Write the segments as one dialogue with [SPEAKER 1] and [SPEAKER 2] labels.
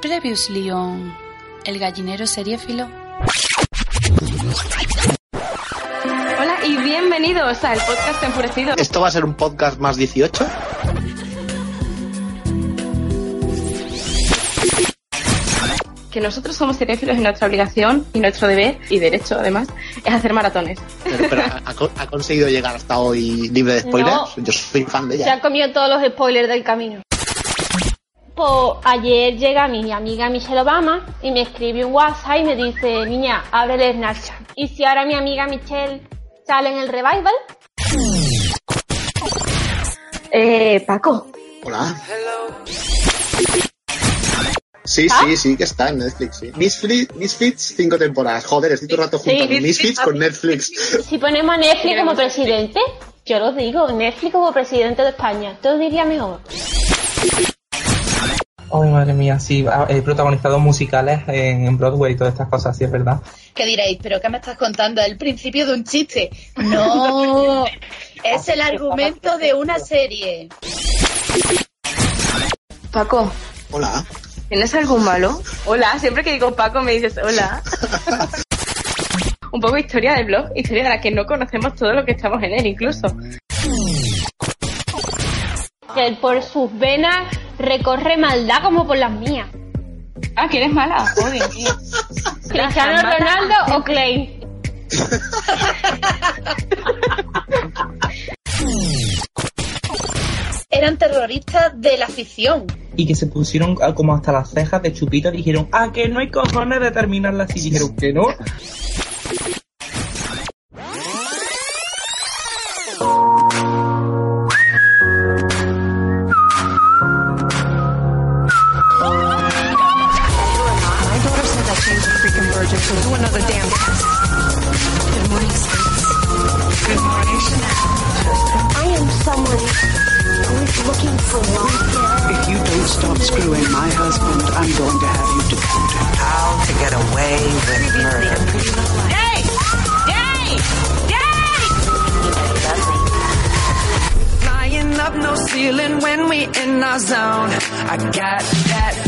[SPEAKER 1] Previously on El gallinero seriéfilo.
[SPEAKER 2] Hola y bienvenidos al podcast Enfurecido.
[SPEAKER 3] ¿Esto va a ser un podcast más 18?
[SPEAKER 2] Que nosotros somos cinéfilos y nuestra obligación y nuestro deber y derecho además es hacer maratones.
[SPEAKER 3] Pero, pero ¿ha, ha conseguido llegar hasta hoy libre de spoilers?
[SPEAKER 4] No.
[SPEAKER 3] Yo soy fan de
[SPEAKER 4] Se
[SPEAKER 3] ella.
[SPEAKER 4] han comido todos los spoilers del camino. Pues ayer llega mi amiga Michelle Obama y me escribe un WhatsApp y me dice, niña, ábrele Snapchat. Y si ahora mi amiga Michelle sale en el revival,
[SPEAKER 2] Eh, Paco,
[SPEAKER 3] Hola. Sí,
[SPEAKER 4] ¿Ah?
[SPEAKER 3] sí, sí, que está en Netflix, sí. Misfits, Misfits, cinco temporadas. Joder, estoy todo el rato
[SPEAKER 4] Sí,
[SPEAKER 3] juntando
[SPEAKER 4] Misfits.
[SPEAKER 3] Misfits con Netflix.
[SPEAKER 4] si ponemos a Netflix como presidente, yo lo digo, Netflix como presidente de España, todo diría mejor.
[SPEAKER 5] Ay, madre mía, sí, ha- he protagonizado musicales en, Broadway y todas estas cosas, sí, es verdad.
[SPEAKER 6] que diréis, ¿pero qué me estás contando? ¿El principio de un chiste? No, es el argumento de una serie.
[SPEAKER 2] Paco,
[SPEAKER 3] Hola.
[SPEAKER 2] ¿tienes algún malo? Hola, siempre que digo Paco me dices hola. Un poco historia del blog, historia de la que no conocemos todo lo que estamos en él incluso.
[SPEAKER 4] Que por sus venas recorre maldad como por las mías.
[SPEAKER 2] Ah, que eres mala. Joder, tío.
[SPEAKER 4] ¿Cristiano. Ronaldo o Clay?
[SPEAKER 6] Eran terroristas de la ficción.
[SPEAKER 5] Y que se pusieron ah, como hasta las cejas de chupito y dijeron, ah, que no hay cojones de terminarla así. Y dijeron que no.
[SPEAKER 7] Good morning.
[SPEAKER 8] I am someone who is looking for love.
[SPEAKER 9] If you don't stop screwing my husband, I'm going to have you deported. How to get away with murder.
[SPEAKER 7] Flying up no ceiling when we in our zone. I got that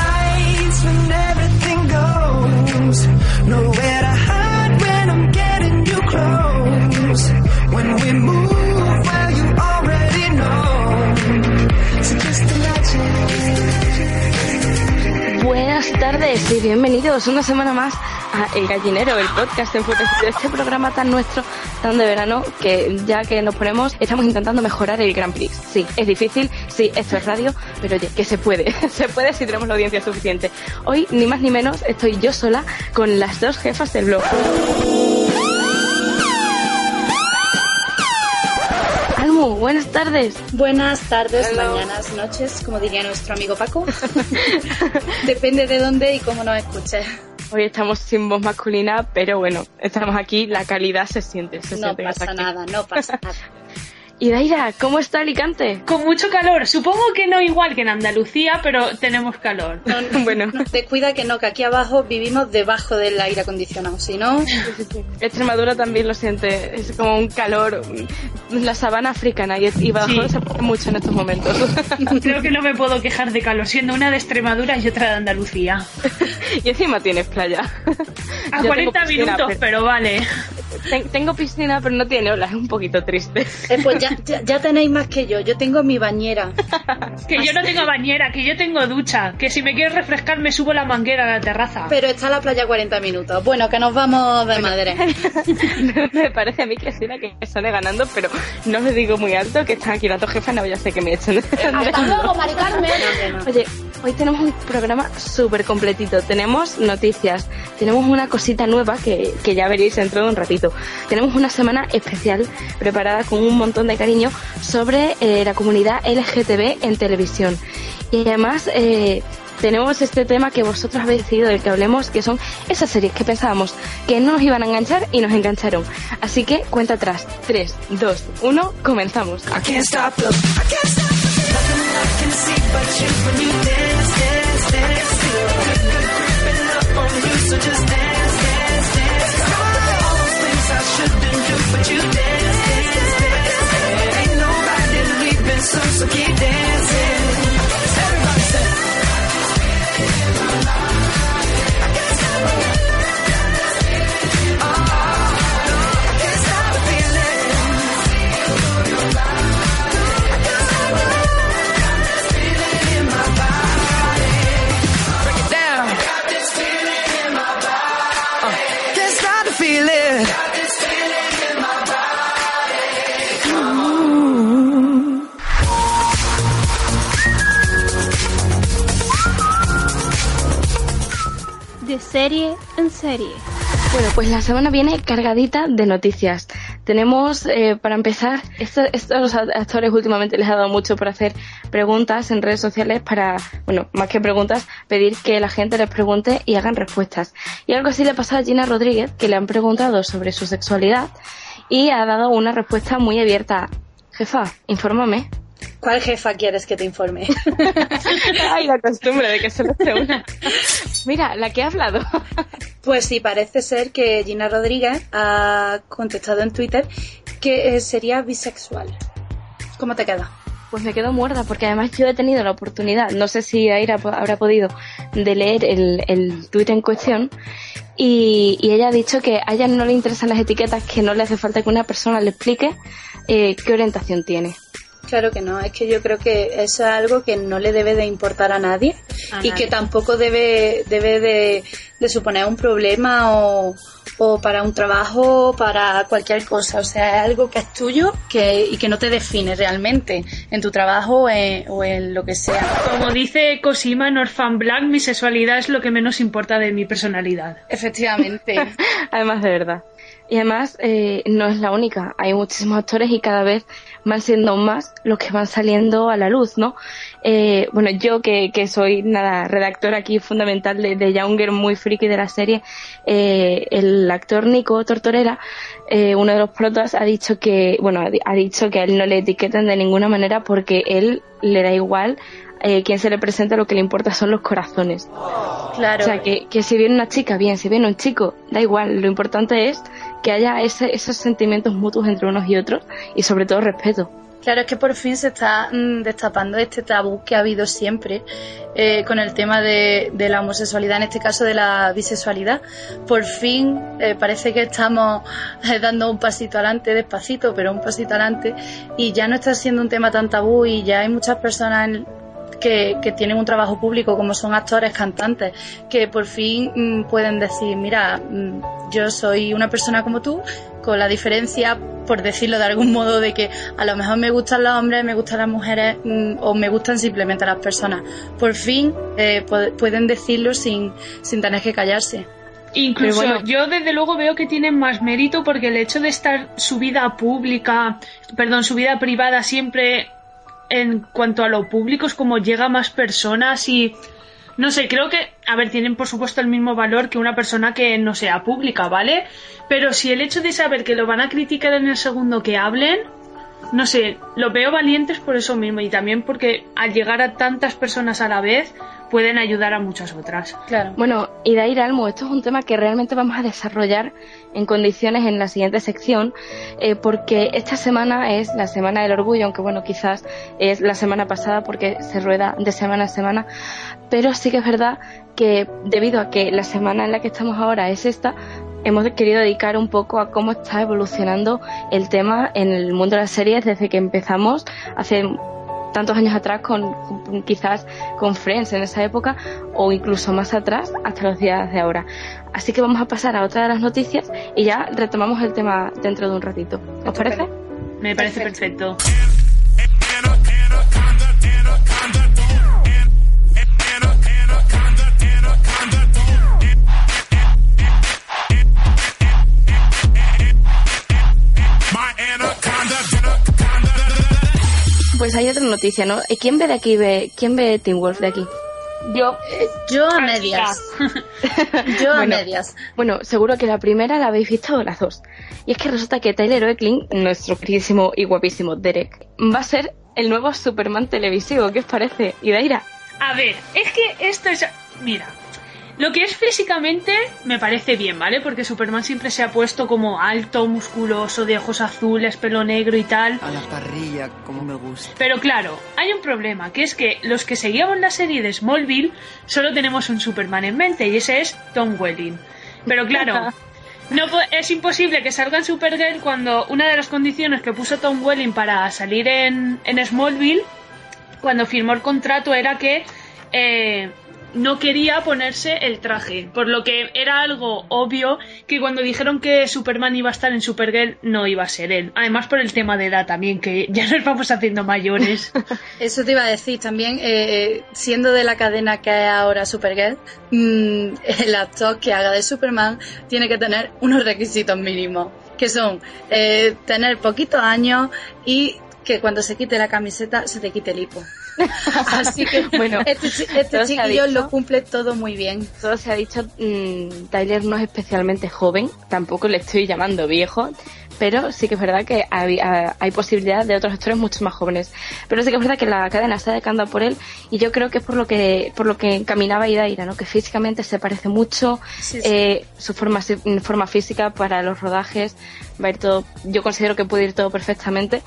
[SPEAKER 2] tardes bienvenidos una semana más a El Gallinero, el podcast enfurecido, este programa tan nuestro, tan de verano, que ya que nos ponemos, estamos intentando mejorar el Grand Prix. Sí, es difícil, sí, esto es radio, pero oye, que se puede, se puede si tenemos la audiencia suficiente. Hoy, ni más ni menos, estoy yo sola con las dos jefas del blog. Buenas tardes.
[SPEAKER 6] Buenas tardes,
[SPEAKER 2] Hello.
[SPEAKER 6] mañanas, noches, como diría nuestro amigo Paco. Depende de dónde y cómo nos escuches.
[SPEAKER 2] Hoy estamos sin voz masculina, pero bueno, estamos aquí, la calidad se siente, se
[SPEAKER 6] No
[SPEAKER 2] siente
[SPEAKER 6] pasa
[SPEAKER 2] aquí.
[SPEAKER 6] nada, no pasa nada.
[SPEAKER 2] Y Daira, ¿cómo está Alicante?
[SPEAKER 10] Con mucho calor. Supongo que no igual que en Andalucía, pero tenemos calor.
[SPEAKER 6] No, no,
[SPEAKER 2] Bueno.
[SPEAKER 6] no, descuida que no, que aquí abajo vivimos debajo del aire acondicionado. Si no,
[SPEAKER 2] Extremadura también lo siente, es como un calor, mm, la sabana africana y, y
[SPEAKER 10] Sí.
[SPEAKER 2] se pone mucho en estos momentos.
[SPEAKER 10] Creo que no me puedo quejar de calor, siendo una de Extremadura y otra de Andalucía.
[SPEAKER 2] y encima tienes playa.
[SPEAKER 10] A
[SPEAKER 2] Yo
[SPEAKER 10] 40
[SPEAKER 2] tengo piscina,
[SPEAKER 10] minutos,
[SPEAKER 2] pero-
[SPEAKER 10] pero vale.
[SPEAKER 2] ten- tengo piscina, pero no tiene olas, es un poquito triste.
[SPEAKER 6] eh, pues ya, ya, ya tenéis más que yo. Yo tengo mi bañera.
[SPEAKER 10] Que yo no tengo bañera, que yo tengo ducha. Que si me quieres refrescar me subo la manguera a la terraza.
[SPEAKER 6] Pero está la playa a 40 minutos. Bueno, que nos vamos de madre.
[SPEAKER 2] me parece a mí, Cristina, que me sale ganando, pero no lo digo muy alto, que están aquí las dos jefas, no voy a ser que me echen.
[SPEAKER 4] Hasta luego, Mari Carmen.
[SPEAKER 2] Oye, hoy tenemos un programa súper completito. Tenemos noticias, tenemos una cosita nueva que, que ya veréis dentro de un ratito. Tenemos una semana especial preparada con un montón de cariño sobre eh, la comunidad LGTB en televisión. Y además eh, tenemos este tema que vosotros habéis decidido del que hablemos, que son esas series que pensábamos que no nos iban a enganchar y nos engancharon. Así que cuenta atrás. 3, 2, 1, comenzamos.
[SPEAKER 7] should do, but you dance, dance, dance.
[SPEAKER 4] so, so keep dancing. Serie en serie.
[SPEAKER 2] Bueno, pues la semana viene cargadita de noticias. Tenemos, eh, para empezar, esto, esto a los actores últimamente les ha dado mucho por hacer preguntas en redes sociales para, bueno, más que preguntas, pedir que la gente les pregunte y hagan respuestas. Y algo así le pasó a Gina Rodríguez, que le han preguntado sobre su sexualidad y ha dado una respuesta muy abierta. Jefa, infórmame.
[SPEAKER 6] ¿Cuál jefa quieres que te informe?
[SPEAKER 2] Ay, la costumbre de que se lo hace una. Mira, la que ha hablado.
[SPEAKER 6] Pues sí, parece ser que Gina Rodríguez ha contestado en Twitter que eh, sería bisexual. ¿Cómo te queda?
[SPEAKER 2] Pues me quedo muerta porque además yo he tenido la oportunidad, no sé si Aira habrá podido, de leer el, el tuit en cuestión y, y ella ha dicho que a ella no le interesan las etiquetas, que no le hace falta que una persona le explique eh, qué orientación tiene.
[SPEAKER 6] Claro que no, es que yo creo que eso es algo que no le debe de importar a nadie
[SPEAKER 10] A
[SPEAKER 6] y
[SPEAKER 10] nadie.
[SPEAKER 6] que tampoco debe, debe de, de suponer un problema o, o para un trabajo o para cualquier cosa. O sea, es algo que es tuyo que, y que no te define realmente en tu trabajo o en, o en lo que sea.
[SPEAKER 10] Como dice Cosima en Orphan Black, mi sexualidad es lo que menos importa de mi personalidad.
[SPEAKER 6] Efectivamente.
[SPEAKER 2] además de verdad. Y además eh, no es la única, hay muchísimos actores y cada vez van siendo más los que van saliendo a la luz, ¿no? Eh, bueno, yo que, que soy nada redactora aquí fundamental de, de Younger, muy friki de la serie, eh, el actor Nico Tortorera, eh, uno de los protas, ha dicho que, bueno, ha dicho que a él no le etiquetan de ninguna manera porque él le da igual eh, quién se le presenta, lo que le importa son los corazones.
[SPEAKER 6] Claro.
[SPEAKER 2] O sea, que, que si viene una chica, bien, si viene un chico, da igual. Lo importante es que haya ese- esos sentimientos mutuos entre unos y otros y sobre todo respeto.
[SPEAKER 6] Claro, es que por fin se está mm, destapando este tabú que ha habido siempre eh, con el tema de, de la homosexualidad, en este caso de la bisexualidad. Por fin eh, parece que estamos eh, dando un pasito adelante, despacito, pero un pasito adelante, y ya no está siendo un tema tan tabú y ya hay muchas personas en- que, que tienen un trabajo público, como son actores, cantantes, que por fin mm, pueden decir, mira, mm, yo soy una persona como tú, con la diferencia, por decirlo de algún modo, de que a lo mejor me gustan los hombres, me gustan las mujeres mm, o me gustan simplemente las personas. Por fin eh, pu- pueden decirlo sin, sin tener que callarse.
[SPEAKER 10] Incluso
[SPEAKER 6] bueno.
[SPEAKER 10] yo desde luego veo que tienen más mérito porque el hecho de estar su vida pública, perdón, su vida privada siempre en cuanto a lo público es como llega más personas y no sé, creo que, a ver, tienen por supuesto el mismo valor que una persona que no sea pública, ¿vale? Pero si el hecho de saber que lo van a criticar en el segundo que hablen, no sé, lo veo valientes por eso mismo y también porque al llegar a tantas personas a la vez pueden ayudar a muchas otras.
[SPEAKER 6] Claro.
[SPEAKER 2] Bueno, y de ahí Almo, esto es un tema que realmente vamos a desarrollar en condiciones en la siguiente sección, eh, porque esta semana es la Semana del Orgullo, aunque bueno, quizás es la semana pasada porque se rueda de semana a semana, pero sí que es verdad que debido a que la semana en la que estamos ahora es esta, hemos querido dedicar un poco a cómo está evolucionando el tema en el mundo de las series desde que empezamos hace tantos años atrás con, con- quizás con Friends en esa época o incluso más atrás hasta los días de ahora. Así que vamos a pasar a otra de las noticias y ya retomamos el tema dentro de un ratito. ¿Os parece?
[SPEAKER 10] Me parece perfecto.
[SPEAKER 2] Pues hay otra noticia, ¿no? ¿Y ¿Quién ve de aquí? Ve, ¿Quién ve Teen Wolf de aquí?
[SPEAKER 6] Yo, yo a medias. Yo a
[SPEAKER 2] Bueno.
[SPEAKER 6] medias.
[SPEAKER 2] Bueno, seguro que la primera la habéis visto las dos. Y es que resulta que Tyler Oecklin, nuestro queridísimo y guapísimo Derek, va a ser el nuevo Superman televisivo. ¿Qué os parece? ¿Y Daira?
[SPEAKER 10] A ver, es que esto es... Mira, lo que es físicamente me parece bien, ¿vale? Porque Superman siempre se ha puesto como alto, musculoso, de ojos azules, pelo negro y tal.
[SPEAKER 11] A la parrilla, como me gusta.
[SPEAKER 10] Pero claro, hay un problema, que es que los que seguíamos la serie de Smallville solo tenemos un Superman en mente y ese es Tom Welling. Pero claro, no es imposible que salga en Supergirl cuando una de las condiciones que puso Tom Welling para salir en, en Smallville, cuando firmó el contrato, era que eh, no quería ponerse el traje, por lo que era algo obvio que cuando dijeron que Superman iba a estar en Supergirl no iba a ser él. Además por el tema de edad también, que ya nos vamos haciendo mayores.
[SPEAKER 6] Eso te iba a decir también, eh, siendo de la cadena que es ahora Supergirl, mm, el actor que haga de Superman tiene que tener unos requisitos mínimos, que son eh, tener poquitos años y que cuando se quite la camiseta se te quite el hipo. Así que
[SPEAKER 2] Bueno,
[SPEAKER 6] este, este
[SPEAKER 2] se ha
[SPEAKER 6] chiquillo
[SPEAKER 2] dicho.
[SPEAKER 6] lo cumple todo muy bien.
[SPEAKER 2] Todo se ha dicho, mm, Tyler no es especialmente joven, tampoco le estoy llamando viejo, pero sí que es verdad que hay, ah, hay posibilidad de otros actores mucho más jóvenes. Pero sí que es verdad que la cadena está decantando por él y yo creo que es por lo que por lo que encaminaba Idaira, ¿no? que físicamente se parece mucho,
[SPEAKER 6] Sí, sí.
[SPEAKER 2] eh, su forma, forma física para los rodajes va a ir todo, yo considero que puede ir todo perfectamente.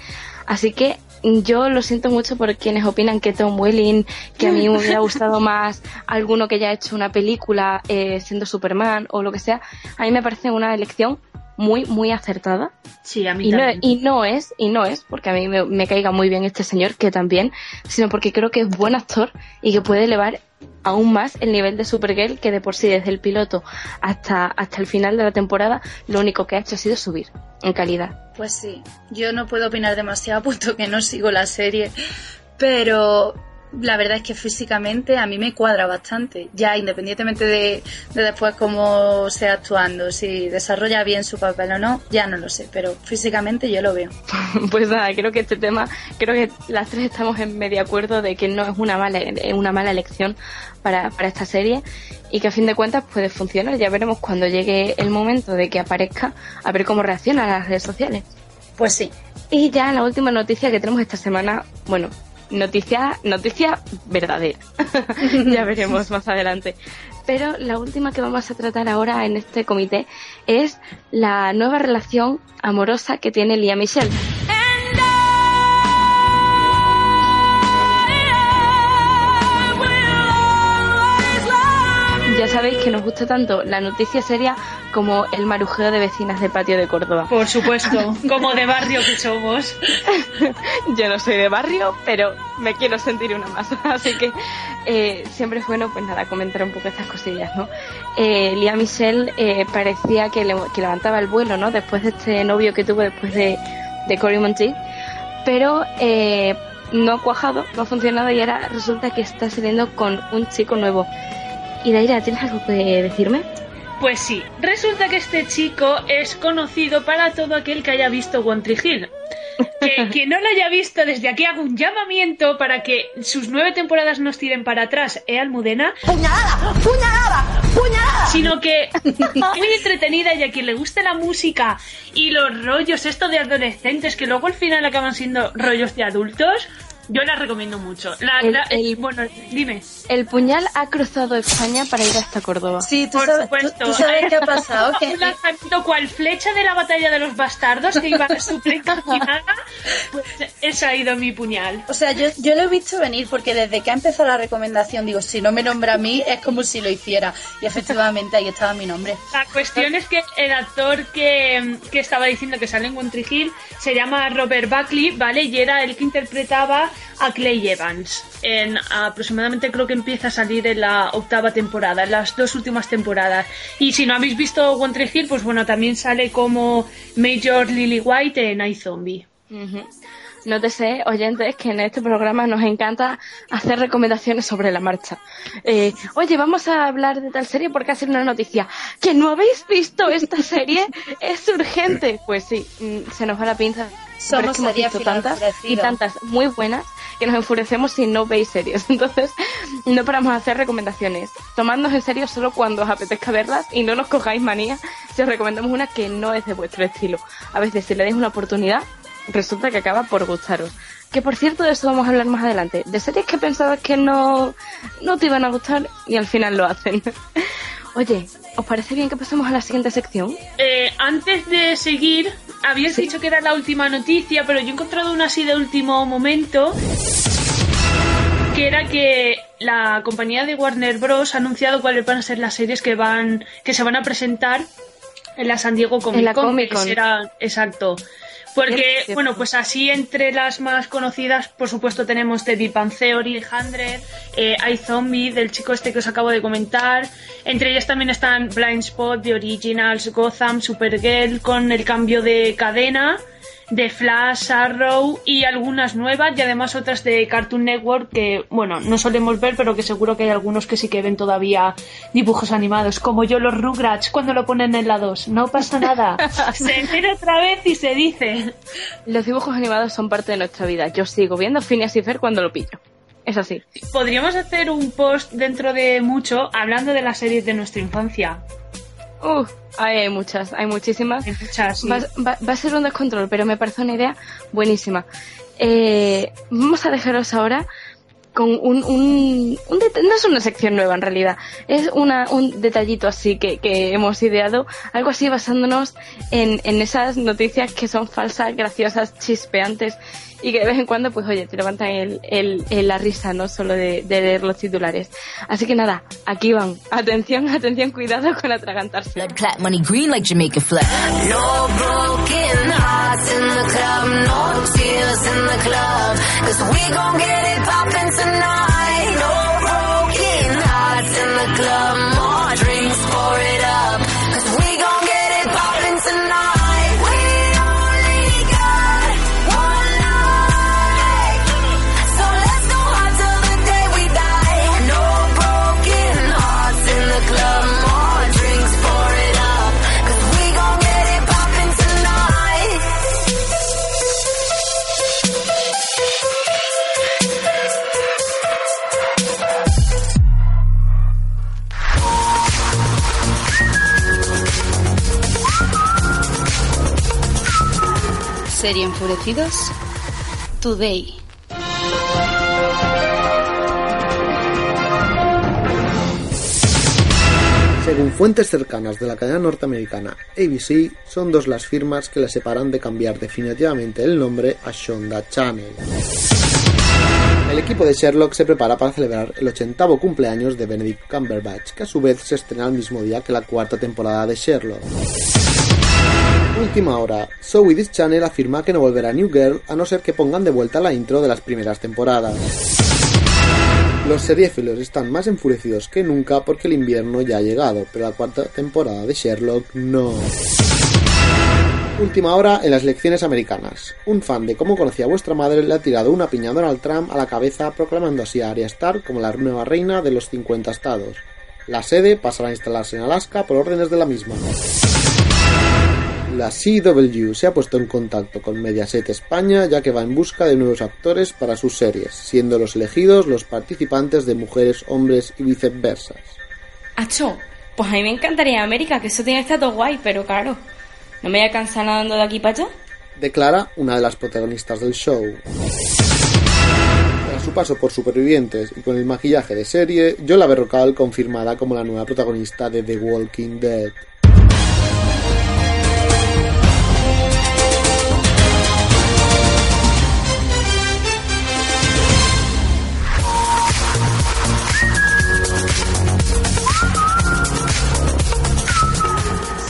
[SPEAKER 2] Así que yo lo siento mucho por quienes opinan que Tom Welling, que a mí me hubiera gustado más alguno que ya ha hecho una película eh, siendo Superman o lo que sea. A mí me parece una elección muy, muy acertada.
[SPEAKER 10] Sí, a mí
[SPEAKER 2] Y no,
[SPEAKER 10] también.
[SPEAKER 2] y no es, y no es porque a mí me, me caiga muy bien este señor, que también, sino porque creo que es buen actor y que puede elevar aún más el nivel de Supergirl, que de por sí desde el piloto hasta, hasta el final de la temporada, lo único que ha hecho ha sido subir en calidad.
[SPEAKER 6] Pues sí, yo no puedo opinar demasiado puesto que no sigo la serie, pero la verdad es que físicamente a mí me cuadra bastante, ya independientemente de, de después cómo sea actuando, si desarrolla bien su papel o no, ya no lo sé, pero físicamente yo lo veo.
[SPEAKER 2] Pues nada, creo que este tema, creo que las tres estamos en medio acuerdo de que no es una mala, es una mala elección para, para esta serie y que a fin de cuentas puede funcionar. Ya veremos cuando llegue el momento de que aparezca, a ver cómo reaccionan las redes sociales.
[SPEAKER 6] Pues sí.
[SPEAKER 2] Y ya la última noticia que tenemos esta semana, bueno, noticia, noticia verdadera. ya veremos más adelante. Pero la última que vamos a tratar ahora en este comité es la nueva relación amorosa que tiene Lía Michelle. Sabéis que nos gusta tanto la noticia seria como el marujeo de vecinas del patio de Córdoba.
[SPEAKER 10] Por supuesto, como de barrio que somos.
[SPEAKER 2] Yo no soy de barrio, pero me quiero sentir una más. Así que eh, siempre es bueno, pues nada, comentar un poco estas cosillas, ¿no? Eh, Lía Michelle eh, parecía que, le- que levantaba el vuelo, ¿no? Después de este novio que tuvo después de, de Cory Monteith. Pero eh, no ha cuajado, no ha funcionado y ahora resulta que está saliendo con un chico nuevo. Y Daira, ¿tienes algo que decirme?
[SPEAKER 10] Pues sí, resulta que este chico es conocido para todo aquel que haya visto One Tree Hill. Que quien no lo haya visto, desde aquí hago un llamamiento para que sus nueve temporadas nos tiren para atrás, ¿eh, Almudena?
[SPEAKER 8] ¡Puñalada! ¡Puñalada! ¡Puñalada!
[SPEAKER 10] Sino que muy entretenida y a quien le guste la música y los rollos esto de adolescentes que luego al final acaban siendo rollos de adultos, yo la recomiendo mucho. La,
[SPEAKER 2] El-
[SPEAKER 10] la-
[SPEAKER 2] el-
[SPEAKER 10] bueno, dime.
[SPEAKER 2] El puñal ha cruzado España para ir hasta Córdoba.
[SPEAKER 6] Sí, tú
[SPEAKER 10] Por
[SPEAKER 6] sabes,
[SPEAKER 10] supuesto.
[SPEAKER 6] tú- tú sabes qué ha pasado,
[SPEAKER 10] Un lanzamiento cual flecha de la batalla de los bastardos que iba súper encaminada. Pues eso ha ido mi puñal.
[SPEAKER 6] O sea, yo, yo lo he visto venir porque desde que ha empezado la recomendación digo, si no me nombra a mí es como si lo hiciera. Y efectivamente ahí estaba mi nombre.
[SPEAKER 10] La cuestión es que el actor que, que estaba diciendo que sale en One Hill se llama Robert Buckley, ¿vale? Y era el que interpretaba a Clay Evans. En aproximadamente creo que empieza a salir en la octava temporada, en las dos últimas temporadas. Y si no habéis visto One Tree Hill, pues bueno, también sale como Major Lily White en iZombie.
[SPEAKER 2] Ujú. Nótese, oyentes, que en este programa nos encanta hacer recomendaciones sobre la marcha. Eh, oye, vamos a hablar de tal serie porque ha sido una noticia. ¿Que no habéis visto esta serie? ¡Es urgente! Pues sí, mm, se nos va la pinza.
[SPEAKER 6] Somos
[SPEAKER 2] hemos visto tantas y tantas muy buenas que nos enfurecemos si no veis series. Entonces, no paramos a hacer recomendaciones. Tomadnos en serio solo cuando os apetezca verlas y no nos cojáis manía si os recomendamos una que no es de vuestro estilo. A veces, si le dais una oportunidad, resulta que acaba por gustaros. Que por cierto, de eso vamos a hablar más adelante. De series que pensabas que no, no te iban a gustar y al final lo hacen. Oye, ¿os parece bien que pasemos a la siguiente sección?
[SPEAKER 10] Eh, antes de seguir, habías dicho que era la última noticia, pero yo he encontrado una así de último momento, que era que la compañía de Warner Bros. ha anunciado cuáles van a ser las series que van que se van a presentar en la San Diego Comic
[SPEAKER 2] En la
[SPEAKER 10] Con.
[SPEAKER 2] Comic Con.
[SPEAKER 10] será- exacto. Porque, bueno, pues así entre las más conocidas, por supuesto, tenemos The Big Bang Theory, 100, eh, iZombie, del chico este que os acabo de comentar. Entre ellas también están Blind Spot, The Originals, Gotham, Supergirl, con el cambio de cadena, de Flash, Arrow y algunas nuevas y además otras de Cartoon Network que, bueno, no solemos ver, pero que seguro que hay algunos que sí que ven todavía dibujos animados, como yo los Rugrats cuando lo ponen en la 2. No pasa nada. se entera otra vez y se dice.
[SPEAKER 2] Los dibujos animados son parte de nuestra vida. Yo sigo viendo Phineas y Fer cuando lo pillo. Es así.
[SPEAKER 10] Podríamos hacer un post dentro de mucho hablando de las series de nuestra infancia.
[SPEAKER 2] Uf, hay muchas, hay muchísimas.
[SPEAKER 10] Hay muchas, sí.
[SPEAKER 2] Va, va- va a ser un descontrol, pero me parece una idea buenísima. Eh, vamos a dejaros ahora con un, un, un no es una sección nueva en realidad, es una, un detallito así que, que hemos ideado, algo así basándonos en, en esas noticias que son falsas, graciosas, chispeantes y que de vez en cuando, pues oye, te levantan el, el, el- la risa, no solo de, de leer los titulares. Así que nada, aquí van. Atención, atención, cuidado con atragantarse.
[SPEAKER 1] Serie Enfurecidos Today.
[SPEAKER 12] Según fuentes cercanas de la cadena norteamericana ABC, son dos las firmas que le separan de cambiar definitivamente el nombre a Shonda Channel. El equipo de Sherlock se prepara para celebrar el 80 cumpleaños de Benedict Cumberbatch, que a su vez se estrena el mismo día que la cuarta temporada de Sherlock. Última hora, With This Channel afirma que no volverá New Girl a no ser que pongan de vuelta la intro de las primeras temporadas. Los seriéfilos están más enfurecidos que nunca porque el invierno ya ha llegado, pero la cuarta temporada de Sherlock no. Última hora en las elecciones americanas. Un fan de cómo conocía a vuestra madre le ha tirado una piña a Donald Trump a la cabeza proclamando así a Arya como la nueva reina de los 50 estados. La sede pasará a instalarse en Alaska por órdenes de la misma. La CW se ha puesto en contacto con Mediaset España ya que va en busca de nuevos actores para sus series, siendo los elegidos los participantes de mujeres, hombres y viceversas.
[SPEAKER 13] Acho, pues a mí me encantaría América, que eso tiene que estar todo guay, pero claro, no me voy a cansar nadando de aquí para allá.
[SPEAKER 12] Declara una de las protagonistas del show. Tras su paso por Supervivientes y con el maquillaje de serie, Yola Berrocal confirmada como la nueva protagonista de The Walking Dead.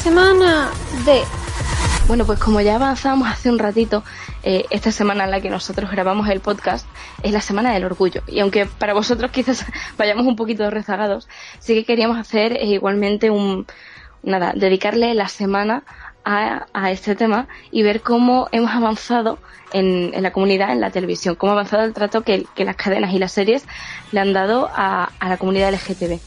[SPEAKER 4] Semana de
[SPEAKER 2] Bueno, pues como ya avanzamos hace un ratito, eh, esta semana en la que nosotros grabamos el podcast es la semana del orgullo. Y aunque para vosotros quizás vayamos un poquito rezagados, sí que queríamos hacer eh, igualmente un, nada, dedicarle la semana a, a este tema y ver cómo hemos avanzado en, en la comunidad, en la televisión, cómo ha avanzado el trato que, que las cadenas y las series le han dado a, a la comunidad LGTB.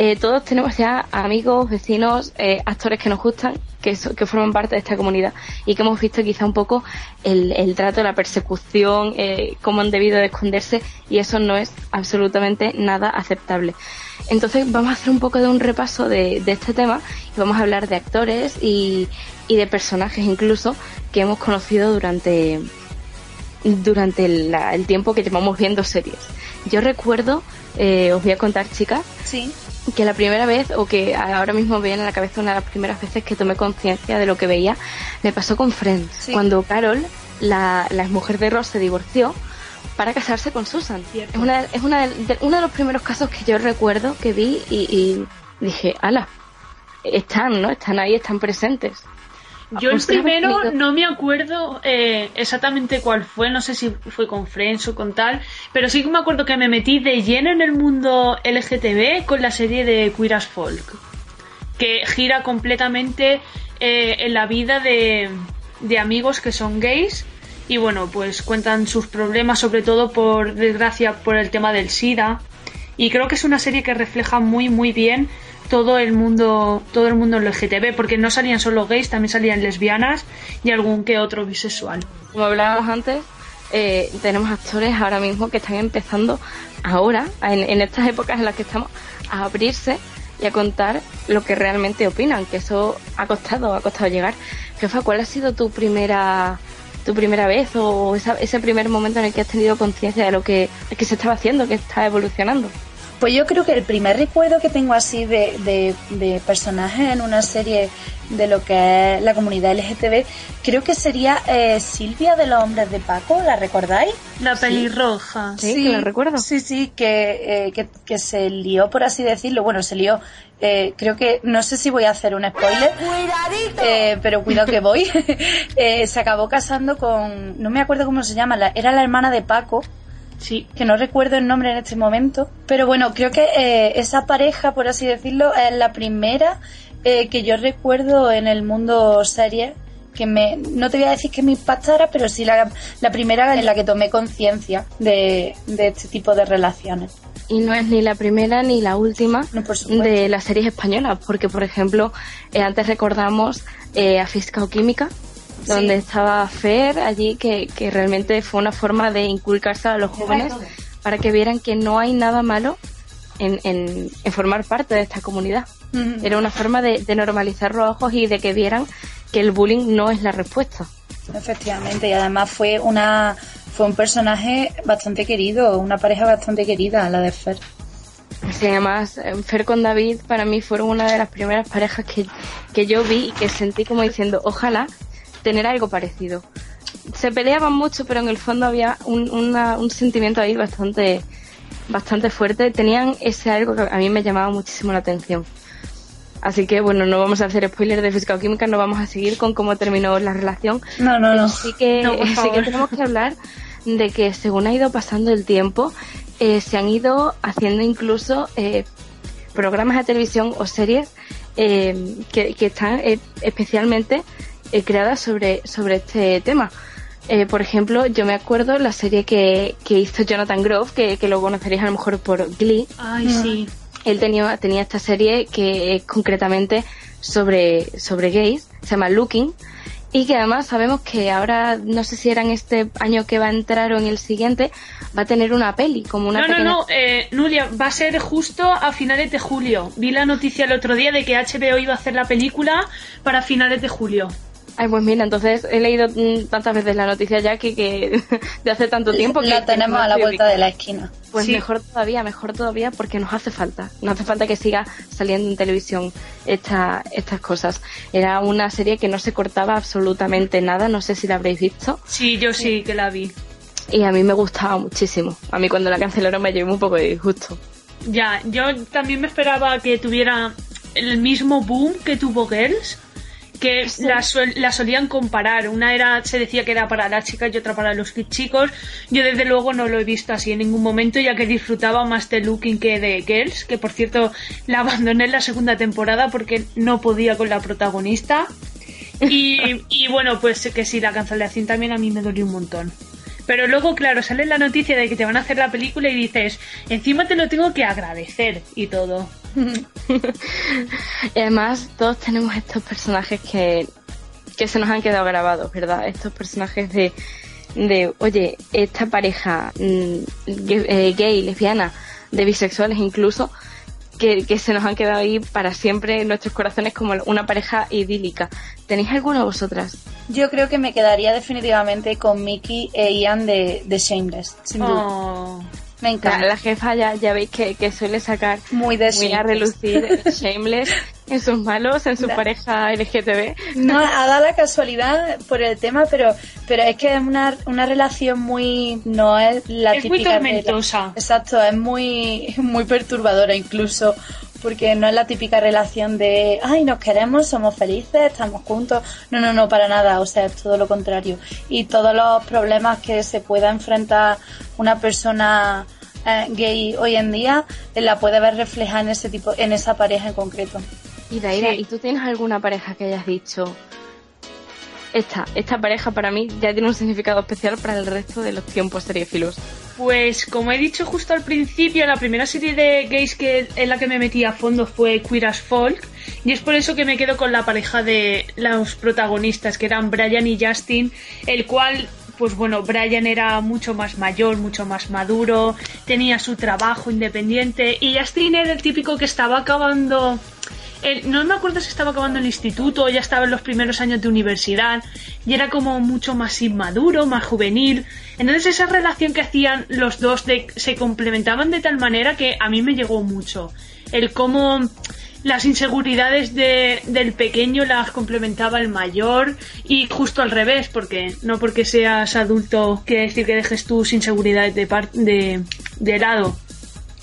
[SPEAKER 2] Eh, todos tenemos ya amigos, vecinos, eh, actores que nos gustan, que, so- que forman parte de esta comunidad y que hemos visto quizá un poco el, el trato, la persecución, eh, cómo han debido de esconderse y eso no es absolutamente nada aceptable. Entonces vamos a hacer un poco de un repaso de, de este tema y vamos a hablar de actores y, y de personajes incluso que hemos conocido durante, durante la- el tiempo que llevamos viendo series. Yo recuerdo, eh, os voy a contar chicas,
[SPEAKER 6] Sí.
[SPEAKER 2] Que la primera vez, o que ahora mismo me viene a la cabeza una de las primeras veces que tomé conciencia de lo que veía, me pasó con Friends,
[SPEAKER 6] Sí.
[SPEAKER 2] cuando Carol, la, la mujer de Ross, se divorció para casarse con Susan. Es, una, es una de, de- uno de los primeros casos que yo recuerdo que vi y, y dije, ala, están, ¿no? Están ahí, están presentes.
[SPEAKER 10] Yo el primero no me acuerdo eh, exactamente cuál fue, no sé si fue con Friends o con tal, pero sí que me acuerdo que me metí de lleno en el mundo LGTB con la serie de Queer as Folk, que gira completamente eh, en la vida de, de amigos que son gays y bueno, pues cuentan sus problemas sobre todo por desgracia por el tema del SIDA. Y creo que es una serie que refleja muy muy bien todo el mundo todo el mundo LGTB porque no salían solo gays también salían lesbianas y algún que otro bisexual
[SPEAKER 2] Como hablábamos antes, eh, tenemos actores ahora mismo que están empezando ahora, en, en estas épocas en las que estamos, a abrirse y a contar lo que realmente opinan, que eso ha costado, ha costado llegar. Jefa, ¿cuál ha sido tu primera tu primera vez o esa- ese primer momento en el que has tenido conciencia de lo que, que se estaba haciendo, que está evolucionando?
[SPEAKER 6] Pues yo creo que el primer recuerdo que tengo así de, de, de personajes en una serie de lo que es la comunidad LGTB, creo que sería eh, Silvia de los Hombres de Paco, ¿la recordáis?
[SPEAKER 10] la pelirroja
[SPEAKER 2] Sí, que la recuerdo.
[SPEAKER 6] Sí, sí, que, eh, que, que se lió, por así decirlo. Bueno, se lió. eh, creo que, no sé si voy a hacer un spoiler. Eh, pero cuidado que voy. Eh, se acabó casando con, no me acuerdo cómo se llama, la- era la hermana de Paco.
[SPEAKER 10] Sí.
[SPEAKER 6] Que no recuerdo el nombre en este momento. Pero bueno, creo que eh, esa pareja, por así decirlo, es la primera eh, que yo recuerdo en el mundo serie. Que me, no te voy a decir que me impactara, pero sí la, la primera en la que tomé conciencia de, de este tipo de relaciones.
[SPEAKER 2] Y no es ni la primera ni la última de las series españolas, porque por ejemplo, eh, antes recordamos eh, a Física o Química,
[SPEAKER 6] Sí.
[SPEAKER 2] donde estaba Fer allí, que, que realmente fue una forma de inculcarse a los jóvenes para que vieran que no hay nada malo en, en- en formar parte de esta comunidad. Era una forma de, de normalizar los ojos y de que vieran que el bullying no es la respuesta.
[SPEAKER 6] Efectivamente, y además fue una fue un personaje bastante querido, una pareja bastante querida, la de Fer.
[SPEAKER 2] Sí, además, eh, Fer con David para mí fueron una de las primeras parejas que, que yo vi y que sentí como diciendo, ojalá tener algo parecido. Se peleaban mucho, pero en el fondo había un, una- un sentimiento ahí bastante, bastante fuerte. Tenían ese algo que a mí me llamaba muchísimo la atención. Así que bueno, no vamos a hacer spoiler de física o química, no vamos a seguir con cómo terminó la relación.
[SPEAKER 6] No, no, no.
[SPEAKER 2] Sí que,
[SPEAKER 6] No, por
[SPEAKER 2] sí
[SPEAKER 6] favor.
[SPEAKER 2] que tenemos que hablar de que según ha ido pasando el tiempo, eh, se han ido haciendo incluso eh, programas de televisión o series eh, que, que están eh, especialmente eh, creadas sobre, sobre este tema. Eh, por ejemplo, yo me acuerdo la serie que, que hizo Jonathan Grove, que, que lo conoceréis a lo mejor por Glee.
[SPEAKER 10] Ay, sí.
[SPEAKER 2] Él tenía, tenía esta serie que es concretamente sobre, sobre gays, se llama Looking, y que además sabemos que ahora, no sé si era en este año que va a entrar o en el siguiente, va a tener una peli, como una
[SPEAKER 10] no, no,
[SPEAKER 2] pequeña...
[SPEAKER 10] no, eh, Nuria, va a ser justo a finales de julio. Vi la noticia el otro día de que HBO iba a hacer la película para finales de julio.
[SPEAKER 2] Ay, pues mira, entonces he leído mm, tantas veces la noticia ya que, que de hace tanto tiempo que
[SPEAKER 6] La tenemos a la vuelta de la esquina.
[SPEAKER 2] Pues
[SPEAKER 6] Sí.
[SPEAKER 2] mejor todavía, mejor todavía, porque nos hace falta. Nos hace falta que siga saliendo en televisión esta, estas cosas. Era una serie que no se cortaba absolutamente nada, no sé si la habréis visto.
[SPEAKER 10] Sí, yo sí que la vi.
[SPEAKER 2] Y a mí me gustaba muchísimo. A mí cuando la cancelaron me llevó un poco de disgusto.
[SPEAKER 10] Ya, yo también me esperaba que tuviera el mismo boom que tuvo Girls, que la, suel- la solían comparar. Una era, se decía que era para las chicas y otra para los chicos. Yo desde luego no lo he visto así en ningún momento, ya que disfrutaba más de Looking que de Girls, que por cierto la abandoné en la segunda temporada porque no podía con la protagonista. Y, y bueno, pues que sí, la cancelación también a mí me dolió un montón. Pero luego, claro, sale la noticia de que te van a hacer la película y dices, encima te lo tengo que agradecer y todo.
[SPEAKER 2] Y además, todos tenemos estos personajes que, que se nos han quedado grabados, ¿verdad? Estos personajes de, de oye, esta pareja mm, eh, gay, lesbiana, de bisexuales incluso, que, que se nos han quedado ahí para siempre en nuestros corazones como una pareja idílica. ¿Tenéis alguno vosotras?
[SPEAKER 6] Yo creo que me quedaría definitivamente con Mickey e Ian de, de Shameless, sin duda.
[SPEAKER 10] Oh.
[SPEAKER 6] Me encanta.
[SPEAKER 2] La, la jefa ya, ya veis que, que suele sacar
[SPEAKER 6] muy, de
[SPEAKER 2] a
[SPEAKER 6] Shameless.
[SPEAKER 2] relucir Shameless en sus malos, en su
[SPEAKER 6] Da-
[SPEAKER 2] pareja LGTB.
[SPEAKER 6] No, ha dado la casualidad por el tema, pero, pero es que es una, una relación muy. No es la
[SPEAKER 10] Es muy
[SPEAKER 6] típica. de-
[SPEAKER 10] tormentosa.
[SPEAKER 6] exacto, es muy, muy perturbadora incluso. porque no es la típica relación de, ay, nos queremos, somos felices, estamos juntos. No, no, no, para nada, o sea, es todo lo contrario. Y todos los problemas que se pueda enfrentar una persona eh, gay hoy en día, eh, la puede ver reflejada en ese tipo, en esa pareja en concreto.
[SPEAKER 2] Y Daira, ¿y tú tienes alguna pareja que hayas dicho? Esta, esta pareja para mí ya tiene un significado especial para el resto de los tiempos seriéfilos.
[SPEAKER 10] Pues como he dicho justo al principio, la primera serie de gays que en la que me metí a fondo fue Queer as Folk y es por eso que me quedo con la pareja de los protagonistas que eran Brian y Justin, el cual pues bueno, Brian era mucho más mayor, mucho más maduro, tenía su trabajo independiente y Justin era el típico que estaba acabando no me acuerdo si estaba acabando el instituto o ya estaba en los primeros años de universidad y era como mucho más inmaduro, más juvenil. Entonces esa relación que hacían los dos se complementaban de tal manera que a mí me llegó mucho. El cómo las inseguridades de- del pequeño las complementaba el mayor y justo al revés, porque no porque seas adulto quiere decir que dejes tus inseguridades de, par- de, de lado.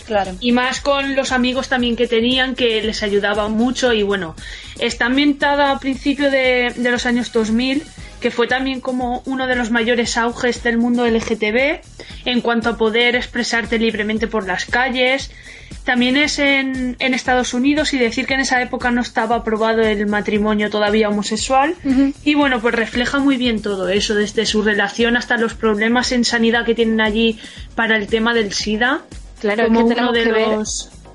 [SPEAKER 6] Claro.
[SPEAKER 10] Y más con los amigos también que tenían, que les ayudaban mucho. Y bueno, está ambientada a principios de, de los años 2000, que fue también como uno de los mayores auges del mundo LGTB en cuanto a poder expresarte libremente por las calles. También es en, en Estados Unidos y decir que en esa época no estaba aprobado el matrimonio todavía homosexual. Y bueno, pues refleja muy bien todo eso, desde su relación hasta los problemas en sanidad que tienen allí para el tema del SIDA.
[SPEAKER 2] Claro, es que
[SPEAKER 10] uno
[SPEAKER 2] tenemos
[SPEAKER 10] de
[SPEAKER 2] que ver-.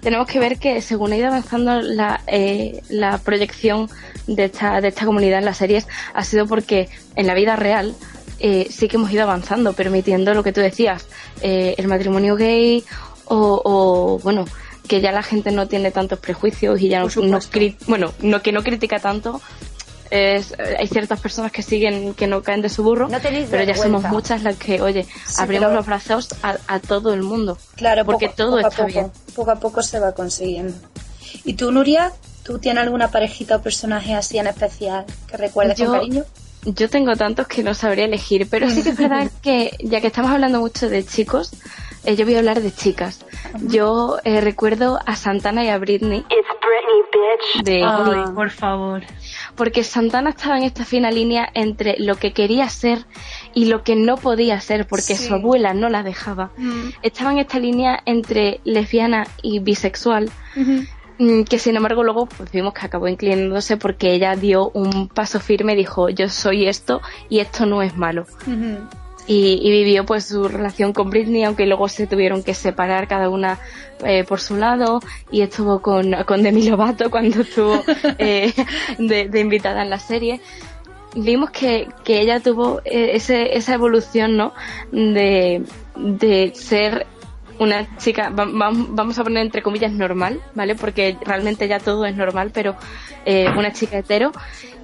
[SPEAKER 2] Tenemos que ver que según ha ido avanzando la, eh, la proyección de esta, de esta comunidad en las series, ha sido porque en la vida real eh, sí que hemos ido avanzando, permitiendo lo que tú decías, eh, el matrimonio gay o, o, bueno, que ya la gente no tiene tantos prejuicios y ya no, no bueno, no que no critica tanto. Es, hay ciertas personas que siguen, que no caen de su burro,
[SPEAKER 6] tenéis
[SPEAKER 2] pero ya somos muchas las que, oye,
[SPEAKER 6] Sí,
[SPEAKER 2] abrimos
[SPEAKER 6] pero-
[SPEAKER 2] los brazos a, a todo el mundo.
[SPEAKER 6] Claro,
[SPEAKER 2] porque
[SPEAKER 6] poco-
[SPEAKER 2] todo
[SPEAKER 6] poco
[SPEAKER 2] está
[SPEAKER 6] poco,
[SPEAKER 2] bien.
[SPEAKER 6] Poco a poco se va consiguiendo. ¿Y tú, Nuria? ¿Tú tienes alguna parejita o personaje así en especial que recuerdes
[SPEAKER 2] Yo-
[SPEAKER 6] con cariño?
[SPEAKER 2] Yo tengo tantos que no sabría elegir, pero sí que es verdad que ya que estamos hablando mucho de chicos, eh, yo voy a hablar de chicas. Yo eh, recuerdo a Santana y a Britney de
[SPEAKER 10] Ay, por favor.
[SPEAKER 2] porque Santana estaba en esta fina línea entre lo que quería ser y lo que no podía ser porque
[SPEAKER 6] Sí.
[SPEAKER 2] su abuela no la dejaba. Estaba en esta línea entre lesbiana y bisexual. Mm, que sin embargo luego pues vimos que acabó inclinándose porque ella dio un paso firme y dijo yo soy esto y esto no es malo y, y vivió pues su relación con Britney aunque luego se tuvieron que separar cada una eh, por su lado y estuvo con, con Demi Lovato cuando estuvo eh, de, invitada en la serie vimos que, que ella tuvo eh, ese, esa evolución no de, de ser una chica, va- va- vamos a poner entre comillas normal, ¿vale? Porque realmente ya todo es normal, pero eh, una chica hetero.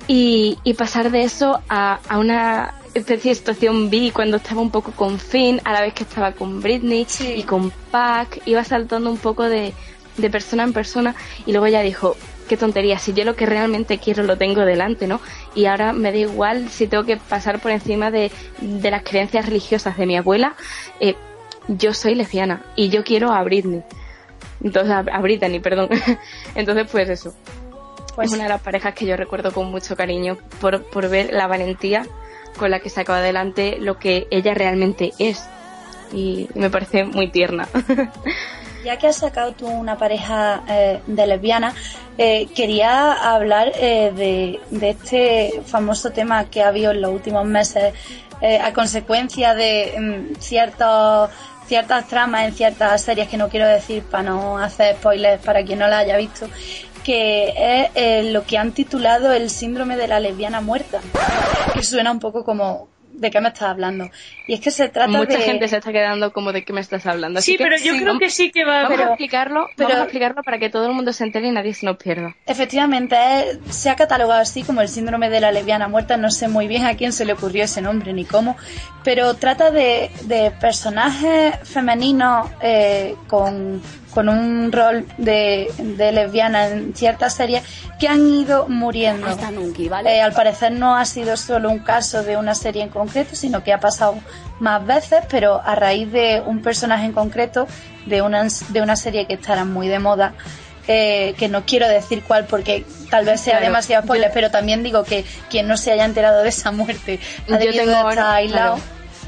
[SPEAKER 2] Y, y pasar de eso a, a una especie de situación bi cuando estaba un poco con Finn, a la vez que estaba con Britney y con Pac, iba saltando un poco de, de persona en persona y luego ella dijo, qué tontería, si yo lo que realmente quiero lo tengo delante, ¿no? Y ahora me da igual si tengo que pasar por encima de, de las creencias religiosas de mi abuela, eh, yo soy lesbiana y yo quiero a Britney. Entonces, a, a Brittany, perdón. Entonces, pues eso. Es una de las parejas que yo recuerdo con mucho cariño por, por ver la valentía con la que sacó adelante lo que ella realmente es. Y me parece muy tierna.
[SPEAKER 6] Ya que has sacado tú una pareja eh, de lesbiana, eh, quería hablar eh, de, de este famoso tema que ha habido en los últimos meses eh, a consecuencia de mm, ciertas tramas en ciertas series que no quiero decir para no hacer spoilers para quien no la haya visto que es eh, lo que han titulado el síndrome de la lesbiana muerta que suena un poco como de qué me estás hablando y es que se trata
[SPEAKER 2] Mucha
[SPEAKER 6] de
[SPEAKER 2] gente se está quedando como de qué me estás hablando. así
[SPEAKER 10] Sí,
[SPEAKER 2] que
[SPEAKER 10] pero yo creo
[SPEAKER 2] vamos-
[SPEAKER 10] que sí que va a
[SPEAKER 2] Vamos
[SPEAKER 10] haber...
[SPEAKER 2] a explicarlo,
[SPEAKER 6] pero-
[SPEAKER 2] vamos a explicarlo para que todo el mundo se entere y nadie se nos pierda.
[SPEAKER 6] Efectivamente, es- se ha catalogado así como el síndrome de la lesbiana muerta. No sé muy bien a quién se le ocurrió ese nombre ni cómo, pero trata de, de personajes femeninos eh, con, con un rol de, de lesbiana en ciertas series que han ido muriendo. Eh, al parecer no ha sido solo un caso de una serie en concreto, sino que ha pasado más veces, pero a raíz de un personaje en concreto, de una, de una serie que estará muy de moda, eh, que no quiero decir cuál porque tal vez sea
[SPEAKER 2] Claro,
[SPEAKER 6] demasiado spoiler,
[SPEAKER 2] yo-
[SPEAKER 6] pero también digo que quien no se haya enterado de esa muerte ha
[SPEAKER 2] Yo tengo, ahora, claro,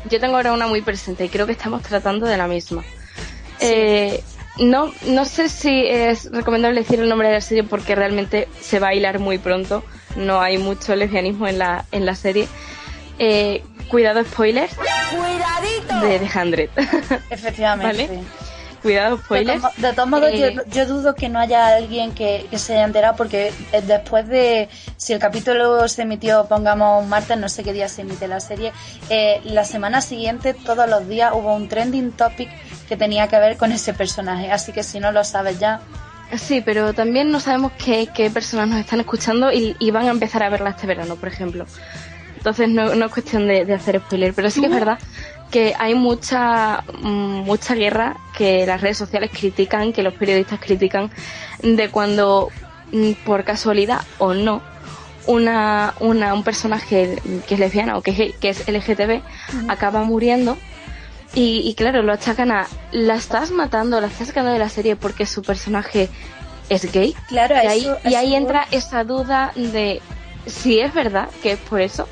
[SPEAKER 2] yo tengo ahora una muy presente y creo que estamos tratando de la misma. Eh, no, no sé si es recomendable decir el nombre de la serie porque realmente se va a hilar muy pronto. No hay mucho lesbianismo en la, en la serie. Eh, cuidado, spoilers.
[SPEAKER 8] ¡Cuidadito!
[SPEAKER 2] De The Hundred.
[SPEAKER 6] Efectivamente.
[SPEAKER 2] ¿Vale? Cuidado,
[SPEAKER 6] De,
[SPEAKER 2] spoilers.
[SPEAKER 6] to- de todos modos,
[SPEAKER 2] Eh,
[SPEAKER 6] yo, yo dudo que no haya alguien que, que se haya enterado porque eh, después de, si el capítulo se emitió, pongamos un martes, no sé qué día se emite la serie, eh, la semana siguiente, todos los días, hubo un trending topic que tenía que ver con ese personaje. Así que si no lo sabes ya,
[SPEAKER 2] Sí, pero también no sabemos qué, qué personas nos están escuchando y, y van a empezar a verla este verano, por ejemplo. Entonces no, no es cuestión de, de hacer spoiler, pero sí que es verdad que hay mucha mm, mucha guerra que las redes sociales critican, que los periodistas critican, de cuando mm, por casualidad o no una, una un personaje que es lesbiana o que es, que es LGTB acaba muriendo y, y claro, lo achacan a la estás matando, la estás sacando de la serie porque su personaje es gay.
[SPEAKER 6] Claro,
[SPEAKER 2] y ahí,
[SPEAKER 6] eso-
[SPEAKER 2] y ahí
[SPEAKER 6] eso-
[SPEAKER 2] entra esa duda de si es verdad que es por eso,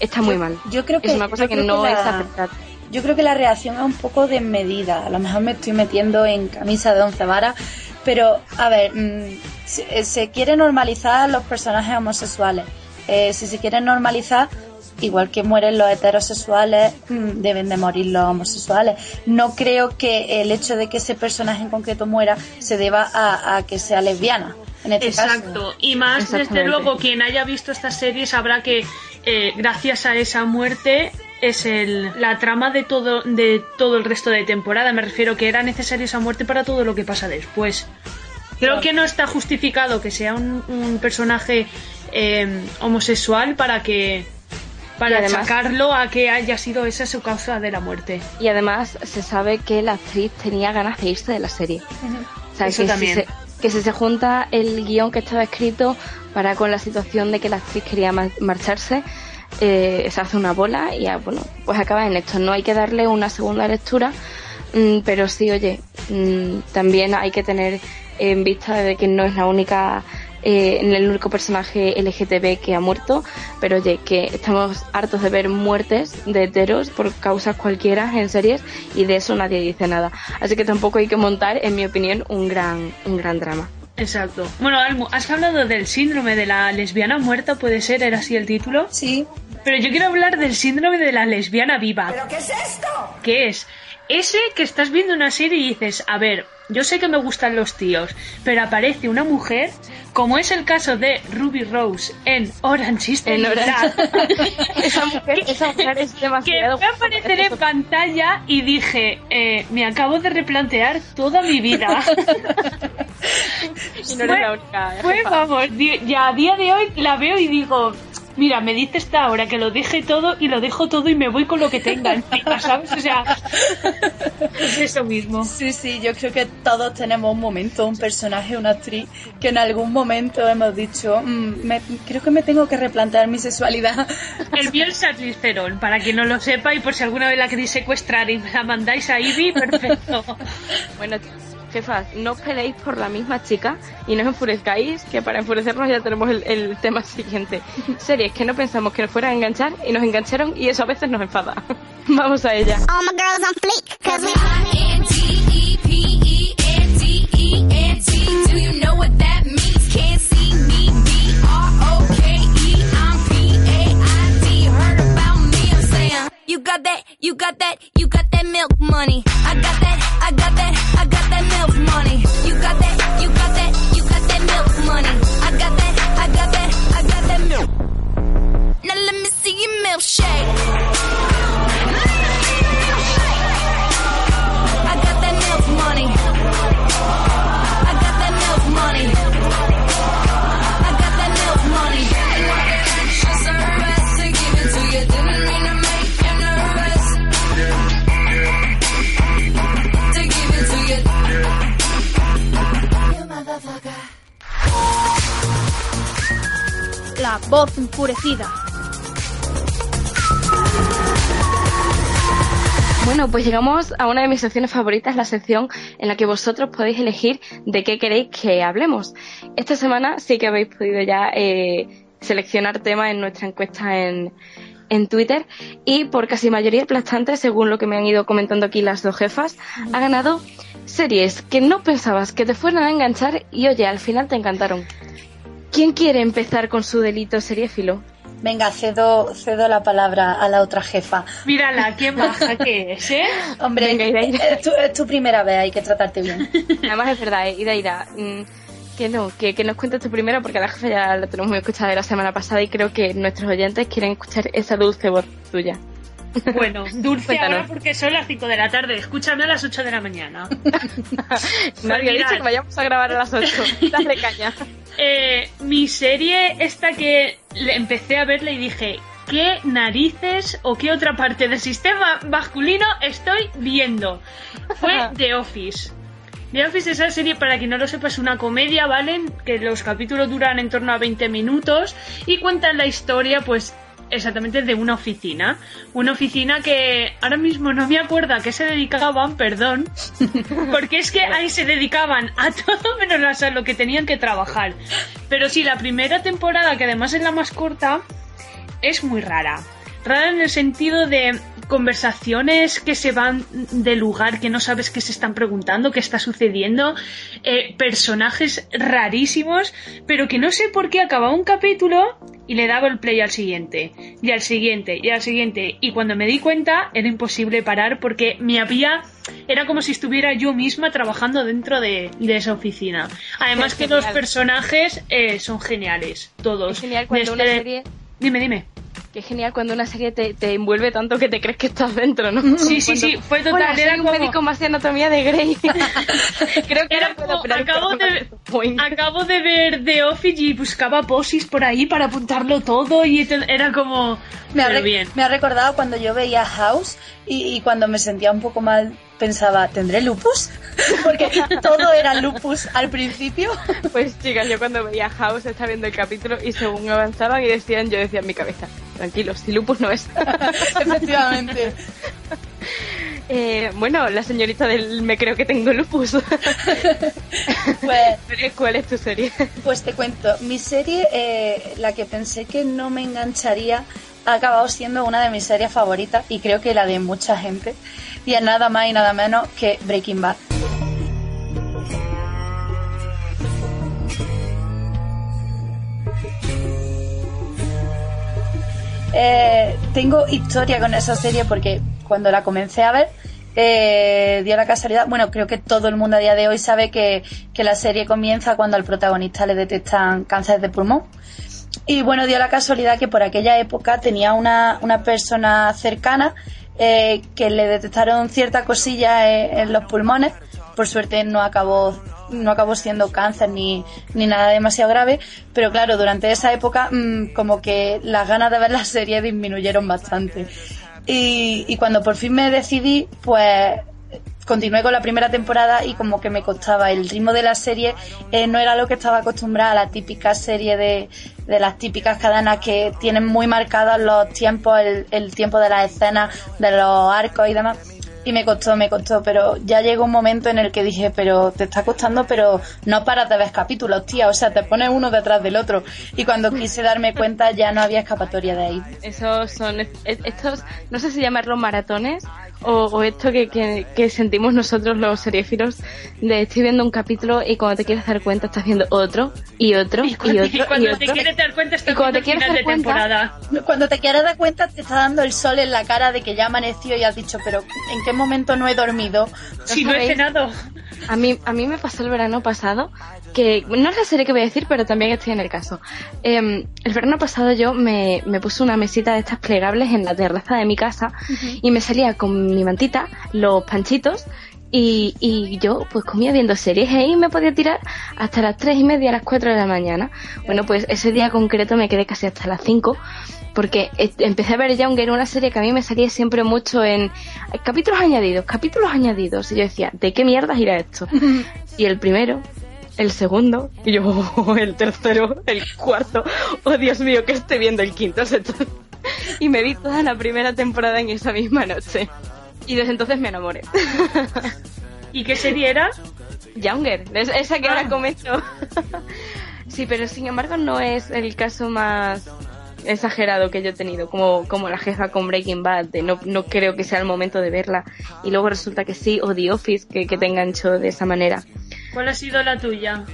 [SPEAKER 2] está muy
[SPEAKER 6] Yo-
[SPEAKER 2] mal.
[SPEAKER 6] yo creo que-
[SPEAKER 2] es una cosa que no
[SPEAKER 6] que
[SPEAKER 2] es
[SPEAKER 6] la-
[SPEAKER 2] aceptable.
[SPEAKER 6] Yo creo que la reacción es un poco desmedida. A lo mejor me estoy metiendo en camisa de once varas, pero a ver, mm, se, eh, se quiere normalizar los personajes homosexuales. Eh, si se quiere normalizar, igual que mueren los heterosexuales, mm, deben de morir los homosexuales. No creo que el hecho de que ese personaje en concreto muera se deba a, a que sea lesbiana. En este
[SPEAKER 10] Exacto,
[SPEAKER 6] caso.
[SPEAKER 10] y más desde luego quien haya visto esta serie sabrá que eh, gracias a esa muerte es el, la trama de todo de todo el resto de temporada. Me refiero que era necesaria esa muerte para todo lo que pasa después. Creo que no está justificado que sea un, un personaje eh, homosexual para que para
[SPEAKER 2] además-
[SPEAKER 10] achacarlo a que haya sido esa su causa de la muerte.
[SPEAKER 2] Y además se sabe que la actriz tenía ganas de irse de la serie. O sea,
[SPEAKER 10] Eso
[SPEAKER 2] que
[SPEAKER 10] también.
[SPEAKER 2] Si se, que si se junta el guion que estaba escrito para con la situación de que la actriz quería ma- marcharse, eh, se hace una bola y ya, bueno, pues acaba en esto. No hay que darle una segunda lectura, mm, pero sí, oye, mm, también hay que tener en vista de que no es la única, eh, el único personaje LGTB que ha muerto, pero oye, que estamos hartos de ver muertes de heteros por causas cualquiera en series y de eso nadie dice nada. Así que tampoco hay que montar, en mi opinión, un gran, un gran drama.
[SPEAKER 10] Exacto. Bueno, Almu, has hablado del síndrome de la lesbiana muerta, ¿puede ser? ¿Era así el título?
[SPEAKER 6] Sí.
[SPEAKER 10] Pero yo quiero hablar del síndrome de la lesbiana viva.
[SPEAKER 8] ¿Pero qué es esto?
[SPEAKER 10] ¿Qué es? Ese que estás viendo una serie y dices, a ver, yo sé que me gustan los tíos, pero aparece una mujer, como es el caso de Ruby Rose en Orange is the New
[SPEAKER 2] esa, mujer, esa mujer es
[SPEAKER 10] que
[SPEAKER 2] demasiado...
[SPEAKER 10] fue a aparecer en pantalla y dije, eh, me acabo de replantear toda mi vida.
[SPEAKER 2] Y no eres la única, jefa.
[SPEAKER 10] vamos, ya a día de hoy la veo y digo, mira, me dice esta hora que lo deje todo y lo dejo todo y me voy con lo que tenga encima, ¿sabes? O sea, es eso mismo.
[SPEAKER 6] Sí, sí, yo creo que todos tenemos un momento, un personaje, una actriz, que en algún momento hemos dicho, "Mm, me- creo que me tengo que replantear mi sexualidad.
[SPEAKER 10] El mío es para quien no lo sepa y por si alguna vez la queréis secuestrar y la mandáis a Ivy, perfecto.
[SPEAKER 2] Bueno, jefas, no os peleéis por la misma chica y no os enfurezcáis, que para enfurecernos ya tenemos el, el tema siguiente. Series que no pensamos que nos fueran a enganchar y nos engancharon y eso a veces nos enfada. Vamos a ella.
[SPEAKER 14] All my girls on fleek, cause we I-N-T-E-P-E-N-T-E-N-T. Do you know what that means? Can't see me, B-R-O-K-E. I'm P-A-I-D. Heard about me, I'm saying. You got that, you got that, you got that milk money. I got that, I got that
[SPEAKER 2] Bueno, pues llegamos a una de mis secciones favoritas, la sección en la que vosotros podéis elegir de qué queréis que hablemos. Esta semana sí que habéis podido ya eh, seleccionar temas en nuestra encuesta en, en Twitter y por casi mayoría aplastante, según lo que me han ido comentando aquí las dos jefas, ha ganado series que no pensabas que te fueran a enganchar y oye, al final te encantaron. ¿Quién quiere empezar con su delito seriéfilo?
[SPEAKER 6] Venga, cedo, cedo la palabra a la otra jefa.
[SPEAKER 10] Mírala, qué baja que es, ¿eh?
[SPEAKER 6] Hombre,
[SPEAKER 2] Venga, Ira, Ira.
[SPEAKER 6] es tu, es tu primera vez, hay que tratarte bien.
[SPEAKER 2] Además es verdad, eh, Ida, Ira, mm, que no, que, que nos cuentes tú primero porque a la jefa ya la tenemos muy escuchada de la semana pasada y creo que nuestros oyentes quieren escuchar esa dulce voz tuya.
[SPEAKER 10] Bueno, dulce
[SPEAKER 2] Cuéntanos.
[SPEAKER 10] ahora porque son las 5 de la tarde. Escúchame a las 8 de la mañana.
[SPEAKER 2] Nadie ha dicho que vayamos a grabar a las 8. Dale caña.
[SPEAKER 10] Eh, mi serie, esta que empecé a verla y dije, ¿qué narices o qué otra parte del sistema masculino estoy viendo? Fue The Office. The Office es esa serie, para quien no lo sepa, es una comedia, ¿vale? Que los capítulos duran en torno a 20 minutos y cuentan la historia, pues, exactamente de una oficina. Una oficina que ahora mismo no me acuerdo a qué se dedicaban, perdón, porque es que ahí se dedicaban a todo menos a lo que tenían que trabajar. Pero sí, la primera temporada, que además es la más corta, es muy rara. Rara en el sentido de conversaciones que se van de lugar que no sabes qué se están preguntando, qué está sucediendo, eh, personajes rarísimos, pero que no sé por qué acababa un capítulo y le daba el play al siguiente, y al siguiente, y al siguiente, y cuando me di cuenta era imposible parar porque me había... Era como si estuviera yo misma trabajando dentro de, de esa oficina. Además que los personajes eh, son geniales, todos.
[SPEAKER 2] Es genial cuando una serie...
[SPEAKER 10] Dime, dime.
[SPEAKER 2] Es genial cuando una serie te, te envuelve tanto que te crees que estás dentro, ¿no?
[SPEAKER 10] Sí, sí,
[SPEAKER 2] Cuando-
[SPEAKER 10] sí, fue total,
[SPEAKER 2] Hola, soy
[SPEAKER 10] era
[SPEAKER 2] un
[SPEAKER 10] como-
[SPEAKER 2] médico más de anatomía de Grey. Creo que
[SPEAKER 10] Era
[SPEAKER 2] puedo
[SPEAKER 10] como, acabo de,
[SPEAKER 2] point.
[SPEAKER 10] acabo de ver The Office y buscaba posis por ahí para apuntarlo todo y te- era como...
[SPEAKER 6] Me ha,
[SPEAKER 10] bien.
[SPEAKER 6] me ha recordado cuando yo veía House y, y cuando me sentía un poco mal pensaba, ¿tendré lupus? Porque todo era lupus al principio.
[SPEAKER 2] Pues chicas, yo cuando veía House estaba viendo el capítulo y según avanzaban y decían, yo decía en mi cabeza, tranquilo, si lupus no es.
[SPEAKER 6] Efectivamente.
[SPEAKER 2] Eh, bueno, la señorita del me creo que tengo lupus.
[SPEAKER 6] Pues,
[SPEAKER 2] ¿Cuál es tu serie?
[SPEAKER 6] pues te cuento, mi serie, eh, la que pensé que no me engancharía, ha acabado siendo una de mis series favoritas y creo que la de mucha gente. Y es nada más y nada menos que Breaking Bad. Eh, tengo historia con esa serie porque cuando la comencé a ver eh, dio la casualidad, bueno, creo que todo el mundo a día de hoy sabe que, que la serie comienza cuando al protagonista le detectan cáncer de pulmón. Y bueno, dio la casualidad que por aquella época tenía una, una persona cercana eh, que le detectaron cierta cosilla en, en los pulmones. Por suerte no acabó, no acabó siendo cáncer ni, ni nada demasiado grave. Pero claro, durante esa época mm, como que las ganas de ver la serie disminuyeron bastante. Y, y cuando por fin me decidí, pues continué con la primera temporada y como que me costaba el ritmo de la serie eh, no era lo que estaba acostumbrada a la típica serie de, de las típicas cadenas que tienen muy marcados los tiempos el, el tiempo de las escenas de los arcos y demás y me costó, me costó, pero ya llegó un momento en el que dije, pero te está costando, pero no paras de ver capítulos, tía, o sea, te pones uno detrás del otro. Y cuando quise darme cuenta ya no había escapatoria de ahí.
[SPEAKER 2] Esos son es- estos, no sé si llamarlos maratones o, o esto que, que, que sentimos nosotros los seriéfilos de estoy viendo un capítulo y cuando te quieres dar cuenta estás viendo otro y otro y,
[SPEAKER 10] Cuando,
[SPEAKER 2] otro
[SPEAKER 10] y cuando
[SPEAKER 2] y
[SPEAKER 10] te
[SPEAKER 2] otro.
[SPEAKER 10] quieres dar cuenta estás
[SPEAKER 2] cuando te quieres
[SPEAKER 10] final de
[SPEAKER 2] cuenta-
[SPEAKER 10] temporada.
[SPEAKER 6] Cuando te quieres dar cuenta te está dando el sol en la cara de que ya amaneció y has dicho, pero ¿en qué momento no he dormido?
[SPEAKER 10] Si no he cenado.
[SPEAKER 2] A mí, a mí me pasó el verano pasado que no es la serie que voy a decir, pero también estoy en el caso. Em, el verano pasado yo me, me puse una mesita de estas plegables en la terraza de mi casa y me salía con mi mantita, los panchitos y, y yo pues comía viendo series y ahí me podía tirar hasta las tres y media, las cuatro de la mañana. Bueno, pues ese día concreto me quedé casi hasta las cinco porque empecé a ver Younger, una serie que a mí me salía siempre mucho en capítulos añadidos, capítulos añadidos. Y yo decía, ¿de qué mierdas irá esto? y el primero, el segundo, y yo, el tercero, el cuarto, oh Dios mío, que estoy viendo el quinto, y me vi toda la primera temporada en esa misma noche. Y desde entonces me enamoré.
[SPEAKER 10] ¿Y qué serie era?
[SPEAKER 2] Younger, es- esa que ahora comento. sí, pero sin embargo no es el caso más exagerado que yo he tenido, como, como la jefa con Breaking Bad, de no, no creo que sea el momento de verla. Y luego resulta que sí, o The Office, que, que te enganchó de esa manera.
[SPEAKER 10] ¿Cuál ha sido la tuya?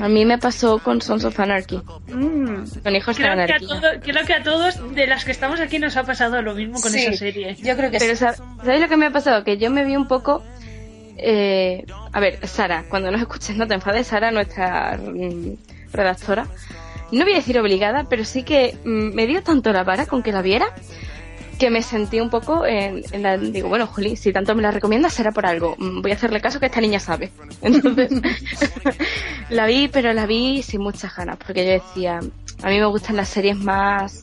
[SPEAKER 2] A mí me pasó con Sons of Anarchy,
[SPEAKER 10] Mm.
[SPEAKER 2] con Hijos de
[SPEAKER 10] que, a
[SPEAKER 2] Anarquía.
[SPEAKER 10] todo- creo que a todos de las que estamos aquí nos ha pasado lo mismo con
[SPEAKER 2] Sí,
[SPEAKER 10] esa serie.
[SPEAKER 6] Yo creo que
[SPEAKER 2] Pero ¿sab- ¿sabéis lo que me ha pasado? Que yo me vi un poco... eh, a ver, Sara, cuando nos escuches no te enfades, Sara, nuestra mm, redactora. No voy a decir obligada, pero sí que mm, me dio tanto la vara con que la viera que me sentí un poco en, en la... Digo, bueno, Juli, si tanto me la recomiendas será por algo. Mm, Voy a hacerle caso que esta niña sabe. Entonces, la vi, pero la vi sin muchas ganas, porque yo decía, a mí me gustan las series más...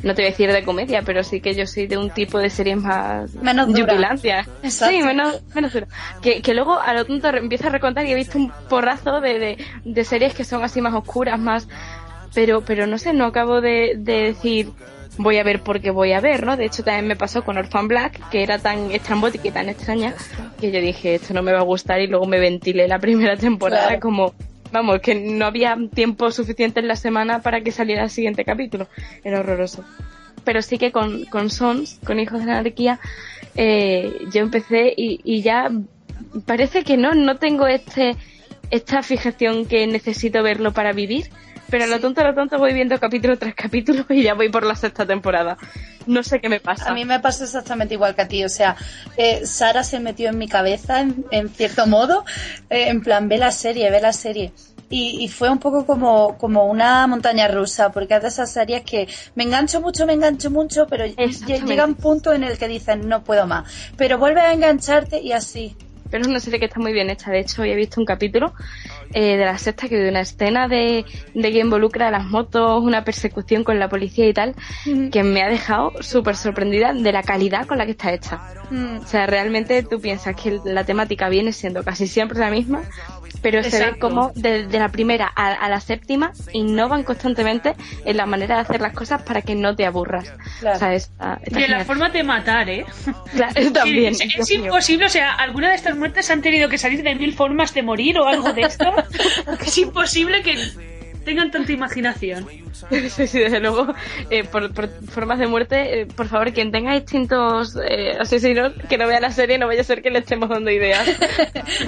[SPEAKER 2] No te voy a decir de comedia, pero sí que yo soy de un tipo de series más
[SPEAKER 6] Menos dura.
[SPEAKER 2] yupilancia.
[SPEAKER 6] Exacto.
[SPEAKER 2] Sí, menos, menos dura. Que, que luego a lo tonto empiezo a recontar y he visto un porrazo de, de, de series que son así más oscuras, más... Pero, pero no sé, no acabo de, de decir voy a ver porque voy a ver, ¿no? De hecho también me pasó con Orphan Black, que era tan estrambótica y tan extraña, que yo dije, esto no me va a gustar y luego me ventilé la primera temporada
[SPEAKER 6] Claro.
[SPEAKER 2] como, vamos, que no había tiempo suficiente en la semana para que saliera el siguiente capítulo. Era horroroso. Pero sí que con, con Sons, con Hijos de la Anarquía, eh, yo empecé y, y ya parece que no, no tengo este, esta fijación que necesito verlo para vivir. Pero lo tonto, a lo tonto voy viendo capítulo tras capítulo y ya voy por la sexta temporada. No sé qué me pasa.
[SPEAKER 6] A mí me pasa exactamente igual que a ti. O sea, eh, Sara se metió en mi cabeza, en, en cierto modo, eh, en plan, ve la serie, ve la serie. Y, y fue un poco como, como una montaña rusa, porque es de esas series que me engancho mucho, me engancho mucho, pero lle- llega un punto en el que dices, no puedo más. Pero vuelves a engancharte y así.
[SPEAKER 2] Pero es una serie que está muy bien hecha. De hecho, hoy he visto un capítulo eh, de la sexta que de una escena de, de que involucra a las motos, una persecución con la policía y tal, que me ha dejado súper sorprendida de la calidad con la que está hecha.
[SPEAKER 6] Mm.
[SPEAKER 2] O sea, realmente tú piensas que la temática viene siendo casi siempre la misma, pero se ve como de, de la primera a, a la séptima innovan constantemente en la manera de hacer las cosas para que no te aburras.
[SPEAKER 6] Claro.
[SPEAKER 2] O sea, está- está
[SPEAKER 10] Y en la forma de matar, ¿eh?
[SPEAKER 2] Claro, también.
[SPEAKER 10] Es, imposible, o sea, alguna de estas muertes han tenido que salir de mil formas de morir o algo de esto. es imposible que tengan tanta imaginación.
[SPEAKER 2] Sí, sí, desde luego, eh, por, por formas de muerte, eh, por favor, quien tenga instintos eh, asesinos, que no vea la serie, no vaya a ser que le estemos dando ideas.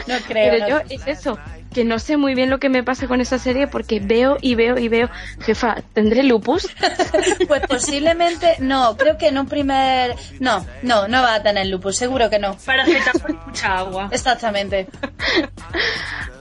[SPEAKER 6] No creo.
[SPEAKER 2] Pero
[SPEAKER 6] no
[SPEAKER 2] yo, es eso, que no sé muy bien lo que me pasa con esa serie porque veo y veo y veo, jefa, ¿tendré lupus?
[SPEAKER 6] Pues posiblemente no, creo que en un primer. No, no, no va a tener lupus, seguro que no.
[SPEAKER 10] Para aceptar mucha agua.
[SPEAKER 6] Exactamente.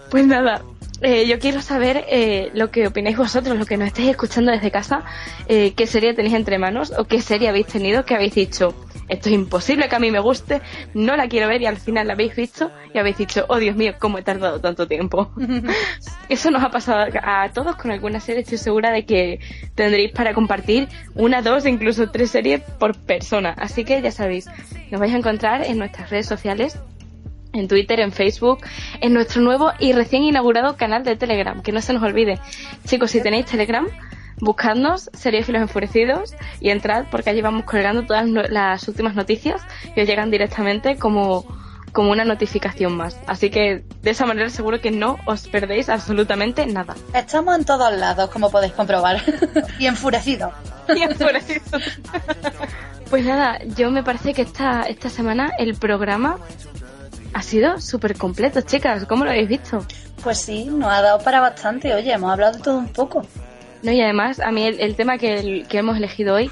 [SPEAKER 2] Pues nada, eh, yo quiero saber eh, lo que opináis vosotros, lo que nos estáis escuchando desde casa, eh, qué serie tenéis entre manos o qué serie habéis tenido que habéis dicho, esto es imposible que a mí me guste, no la quiero ver y al final la habéis visto y habéis dicho, oh Dios mío, cómo he tardado tanto tiempo. Eso nos ha pasado a todos con alguna serie, estoy segura de que tendréis para compartir una, dos, incluso tres series por persona. Así que ya sabéis, nos vais a encontrar en nuestras redes sociales en Twitter, en Facebook, en nuestro nuevo y recién inaugurado canal de Telegram, que no se nos olvide. Chicos, si tenéis Telegram, buscadnos, Seriéfilos Enfurecidos, y entrad porque allí vamos colgando todas las últimas noticias que os llegan directamente como, como una notificación más. Así que de esa manera seguro que no os perdéis absolutamente nada.
[SPEAKER 6] Estamos en todos lados, como podéis comprobar. y enfurecidos.
[SPEAKER 2] Y enfurecidos. Pues nada, yo me parece que esta, esta semana el programa ha sido súper completo, chicas. ¿Cómo lo habéis visto?
[SPEAKER 6] Pues sí, nos ha dado para bastante. Oye, hemos hablado de todo un poco.
[SPEAKER 2] No, y además, a mí el, el tema que, el- que hemos elegido hoy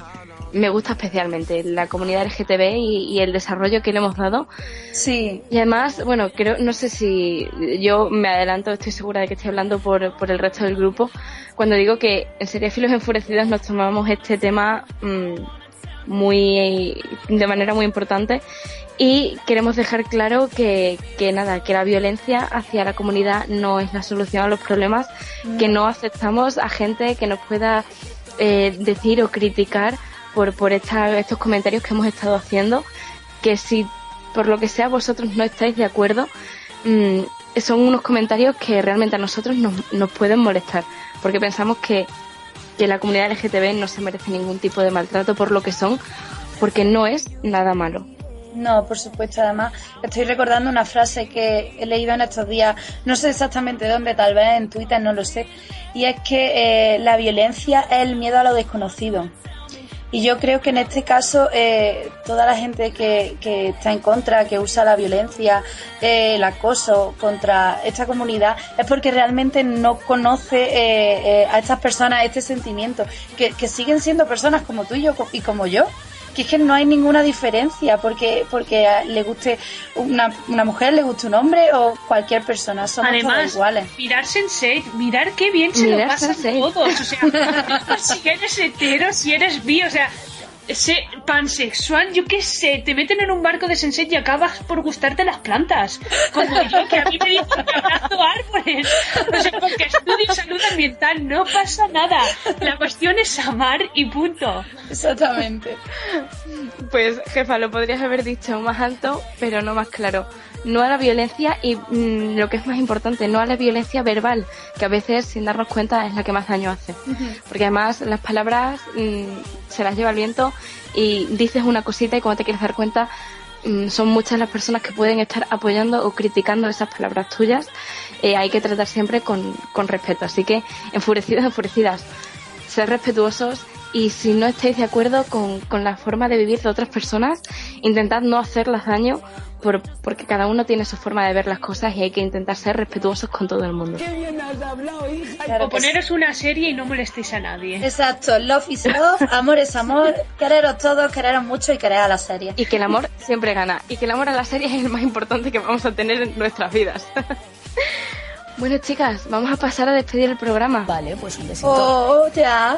[SPEAKER 2] me gusta especialmente, la comunidad LGTB y, y el desarrollo que le hemos dado.
[SPEAKER 6] Sí.
[SPEAKER 2] Y además, bueno, creo, no sé si yo me adelanto, estoy segura de que estoy hablando por, por el resto del grupo, cuando digo que en Seriéfilos Enfurecidos nos tomamos este tema mm, muy, de manera muy importante y queremos dejar claro que, que nada, que la violencia hacia la comunidad no es la solución a los problemas, que no aceptamos a gente que nos pueda eh, decir o criticar por, por esta- estos comentarios que hemos estado haciendo, que si por lo que sea vosotros no estáis de acuerdo, mm, son unos comentarios que realmente a nosotros nos, nos pueden molestar, porque pensamos que, que la comunidad LGTB no se merece ningún tipo de maltrato por lo que son, porque no es nada malo.
[SPEAKER 6] No, por supuesto. Además, estoy recordando una frase que he leído en estos días, no sé exactamente dónde, tal vez en Twitter, no lo sé, y es que eh, la violencia es el miedo a lo desconocido. Y yo creo que en este caso eh, toda la gente que, que está en contra, que usa la violencia, eh, el acoso contra esta comunidad, es porque realmente no conoce eh, eh, a estas personas este sentimiento, que, que siguen siendo personas como tú y yo y como yo. Que es que no hay ninguna diferencia porque porque le guste una, una mujer, le guste un hombre o cualquier persona. Somos todos
[SPEAKER 10] Además,
[SPEAKER 6] iguales.
[SPEAKER 10] mirar Sense8, mirar qué bien se
[SPEAKER 6] Mirar
[SPEAKER 10] lo pasan
[SPEAKER 6] Sense8.
[SPEAKER 10] todos. O sea, si eres hetero, si eres bi, o sea, ese pansexual, yo qué sé, te meten en un barco de Sense8 y acabas por gustarte las plantas. Como yo, que a mí me dicen que abrazo árboles. O sea, porque estudio salud ambiental, no pasa nada. La cuestión es amar y punto.
[SPEAKER 6] Exactamente.
[SPEAKER 2] Pues, jefa, lo podrías haber dicho más alto, pero no más claro. No a la violencia y mm, lo que es más importante, no a la violencia verbal, que a veces, sin darnos cuenta, es la que más daño hace. Porque además las palabras mm, se las lleva el viento y dices una cosita y cuando te quieres dar cuenta mm, son muchas las personas que pueden estar apoyando o criticando esas palabras tuyas. Eh, hay que tratar siempre con, con respeto. Así que, enfurecidos, enfurecidas, ser respetuosos y si no estáis de acuerdo con, con la forma de vivir de otras personas, intentad no hacerlas daño por, porque cada uno tiene su forma de ver las cosas y hay que intentar ser respetuosos con todo el mundo.
[SPEAKER 10] o poneros una serie y no molestéis a nadie.
[SPEAKER 6] Exacto, love is love, amor es amor, quereros todos, quereros mucho y querer a la serie.
[SPEAKER 2] Y que el amor siempre gana. Y que el amor a la serie es el más importante que vamos a tener en nuestras vidas. bueno, chicas, vamos a pasar a despedir el programa.
[SPEAKER 13] Vale, pues un
[SPEAKER 6] Oh, ya.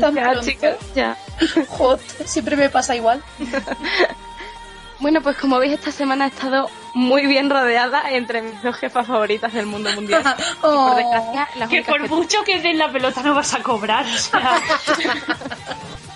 [SPEAKER 6] Tan
[SPEAKER 2] Ya,
[SPEAKER 6] pronto.
[SPEAKER 2] chicas, ya.
[SPEAKER 6] Jot, siempre me pasa igual.
[SPEAKER 2] Bueno, pues como veis, esta semana he estado muy bien rodeada entre mis dos jefas favoritas del mundo mundial. Y por desgracia, las
[SPEAKER 10] Que por mucho que den la pelota no vas a cobrar. O sea,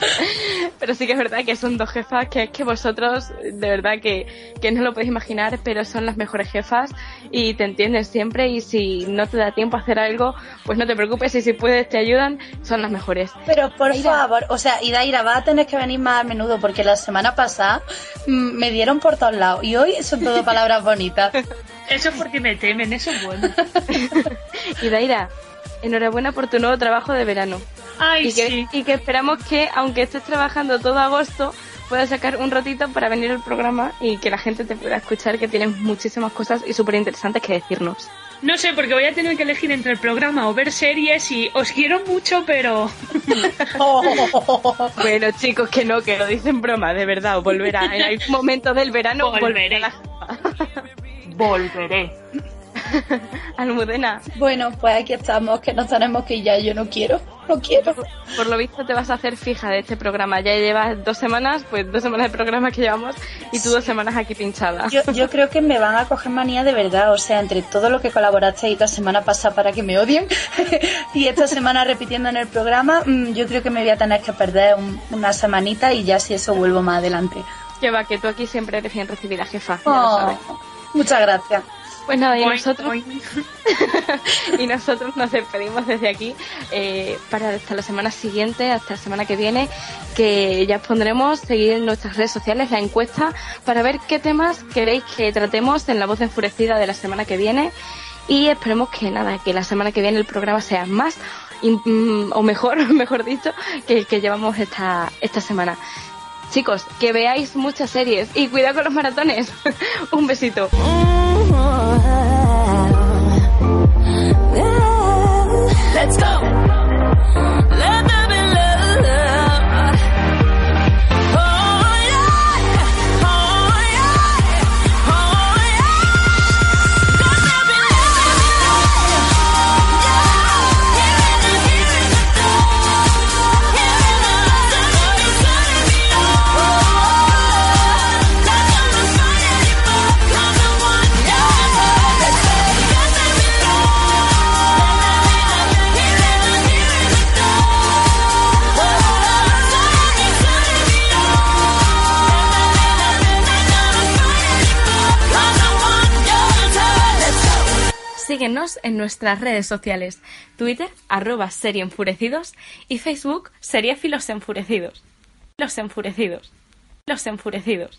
[SPEAKER 2] Pero sí que es verdad que son dos jefas que es que vosotros, de verdad que, que no lo podéis imaginar, pero son las mejores jefas y te entienden siempre y si no te da tiempo a hacer algo, pues no te preocupes y si puedes te ayudan, son las mejores.
[SPEAKER 6] Pero por favor, o sea, Idaira, va a tener que venir más a menudo porque la semana pasada mm, me dieron por todos lados y hoy son todo palabras bonitas.
[SPEAKER 10] eso es porque me temen, eso es bueno.
[SPEAKER 2] Y Daira, enhorabuena por tu nuevo trabajo de verano.
[SPEAKER 10] Ay,
[SPEAKER 2] y que,
[SPEAKER 10] sí.
[SPEAKER 2] y que esperamos que, aunque estés trabajando todo agosto, puedas sacar un ratito para venir al programa y que la gente te pueda escuchar, que tienes muchísimas cosas y súper interesantes que decirnos.
[SPEAKER 10] No sé, porque voy a tener que elegir entre el programa o ver series y os quiero mucho, pero...
[SPEAKER 2] Bueno, chicos, que no, que lo dicen broma, de verdad, os volverá. En algún momento del verano
[SPEAKER 10] Volveré.
[SPEAKER 2] volverá.
[SPEAKER 10] Volveré.
[SPEAKER 2] Almudena,
[SPEAKER 6] Bueno, pues aquí estamos, que nos tenemos que ir ya, yo no quiero, no quiero.
[SPEAKER 2] por lo visto te vas a hacer fija de este programa. Ya llevas dos semanas, pues dos semanas de programa que llevamos y tú dos semanas aquí pinchada.
[SPEAKER 6] Yo, yo creo que me van a coger manía de verdad, o sea, entre todo lo que colaborasteis la semana pasada para que me odien y esta semana repitiendo en el programa, mm, yo creo que me voy a tener que perder un- una semanita y ya si eso vuelvo más adelante.
[SPEAKER 2] Que va, que tú aquí siempre eres bien recibida, jefa. ya lo
[SPEAKER 6] Oh,
[SPEAKER 2] sabes.
[SPEAKER 6] muchas gracias.
[SPEAKER 2] Pues nada, y
[SPEAKER 10] Boing,
[SPEAKER 2] nosotros,
[SPEAKER 10] boing.
[SPEAKER 2] y nosotros nos despedimos desde aquí eh, para hasta la semana siguiente, hasta la semana que viene, que ya pondremos, seguir en nuestras redes sociales la encuesta para ver qué temas queréis que tratemos en la voz enfurecida de la semana que viene y esperemos que nada, que la semana que viene el programa sea más mm, o mejor, mejor dicho, que el que llevamos esta, esta semana. Chicos, que veáis muchas series y cuidado con los maratones. Un besito.
[SPEAKER 1] Síguenos en nuestras redes sociales, Twitter, arroba Serie Enfurecidos y Facebook, Serie Filos Enfurecidos. Los Enfurecidos. Los Enfurecidos.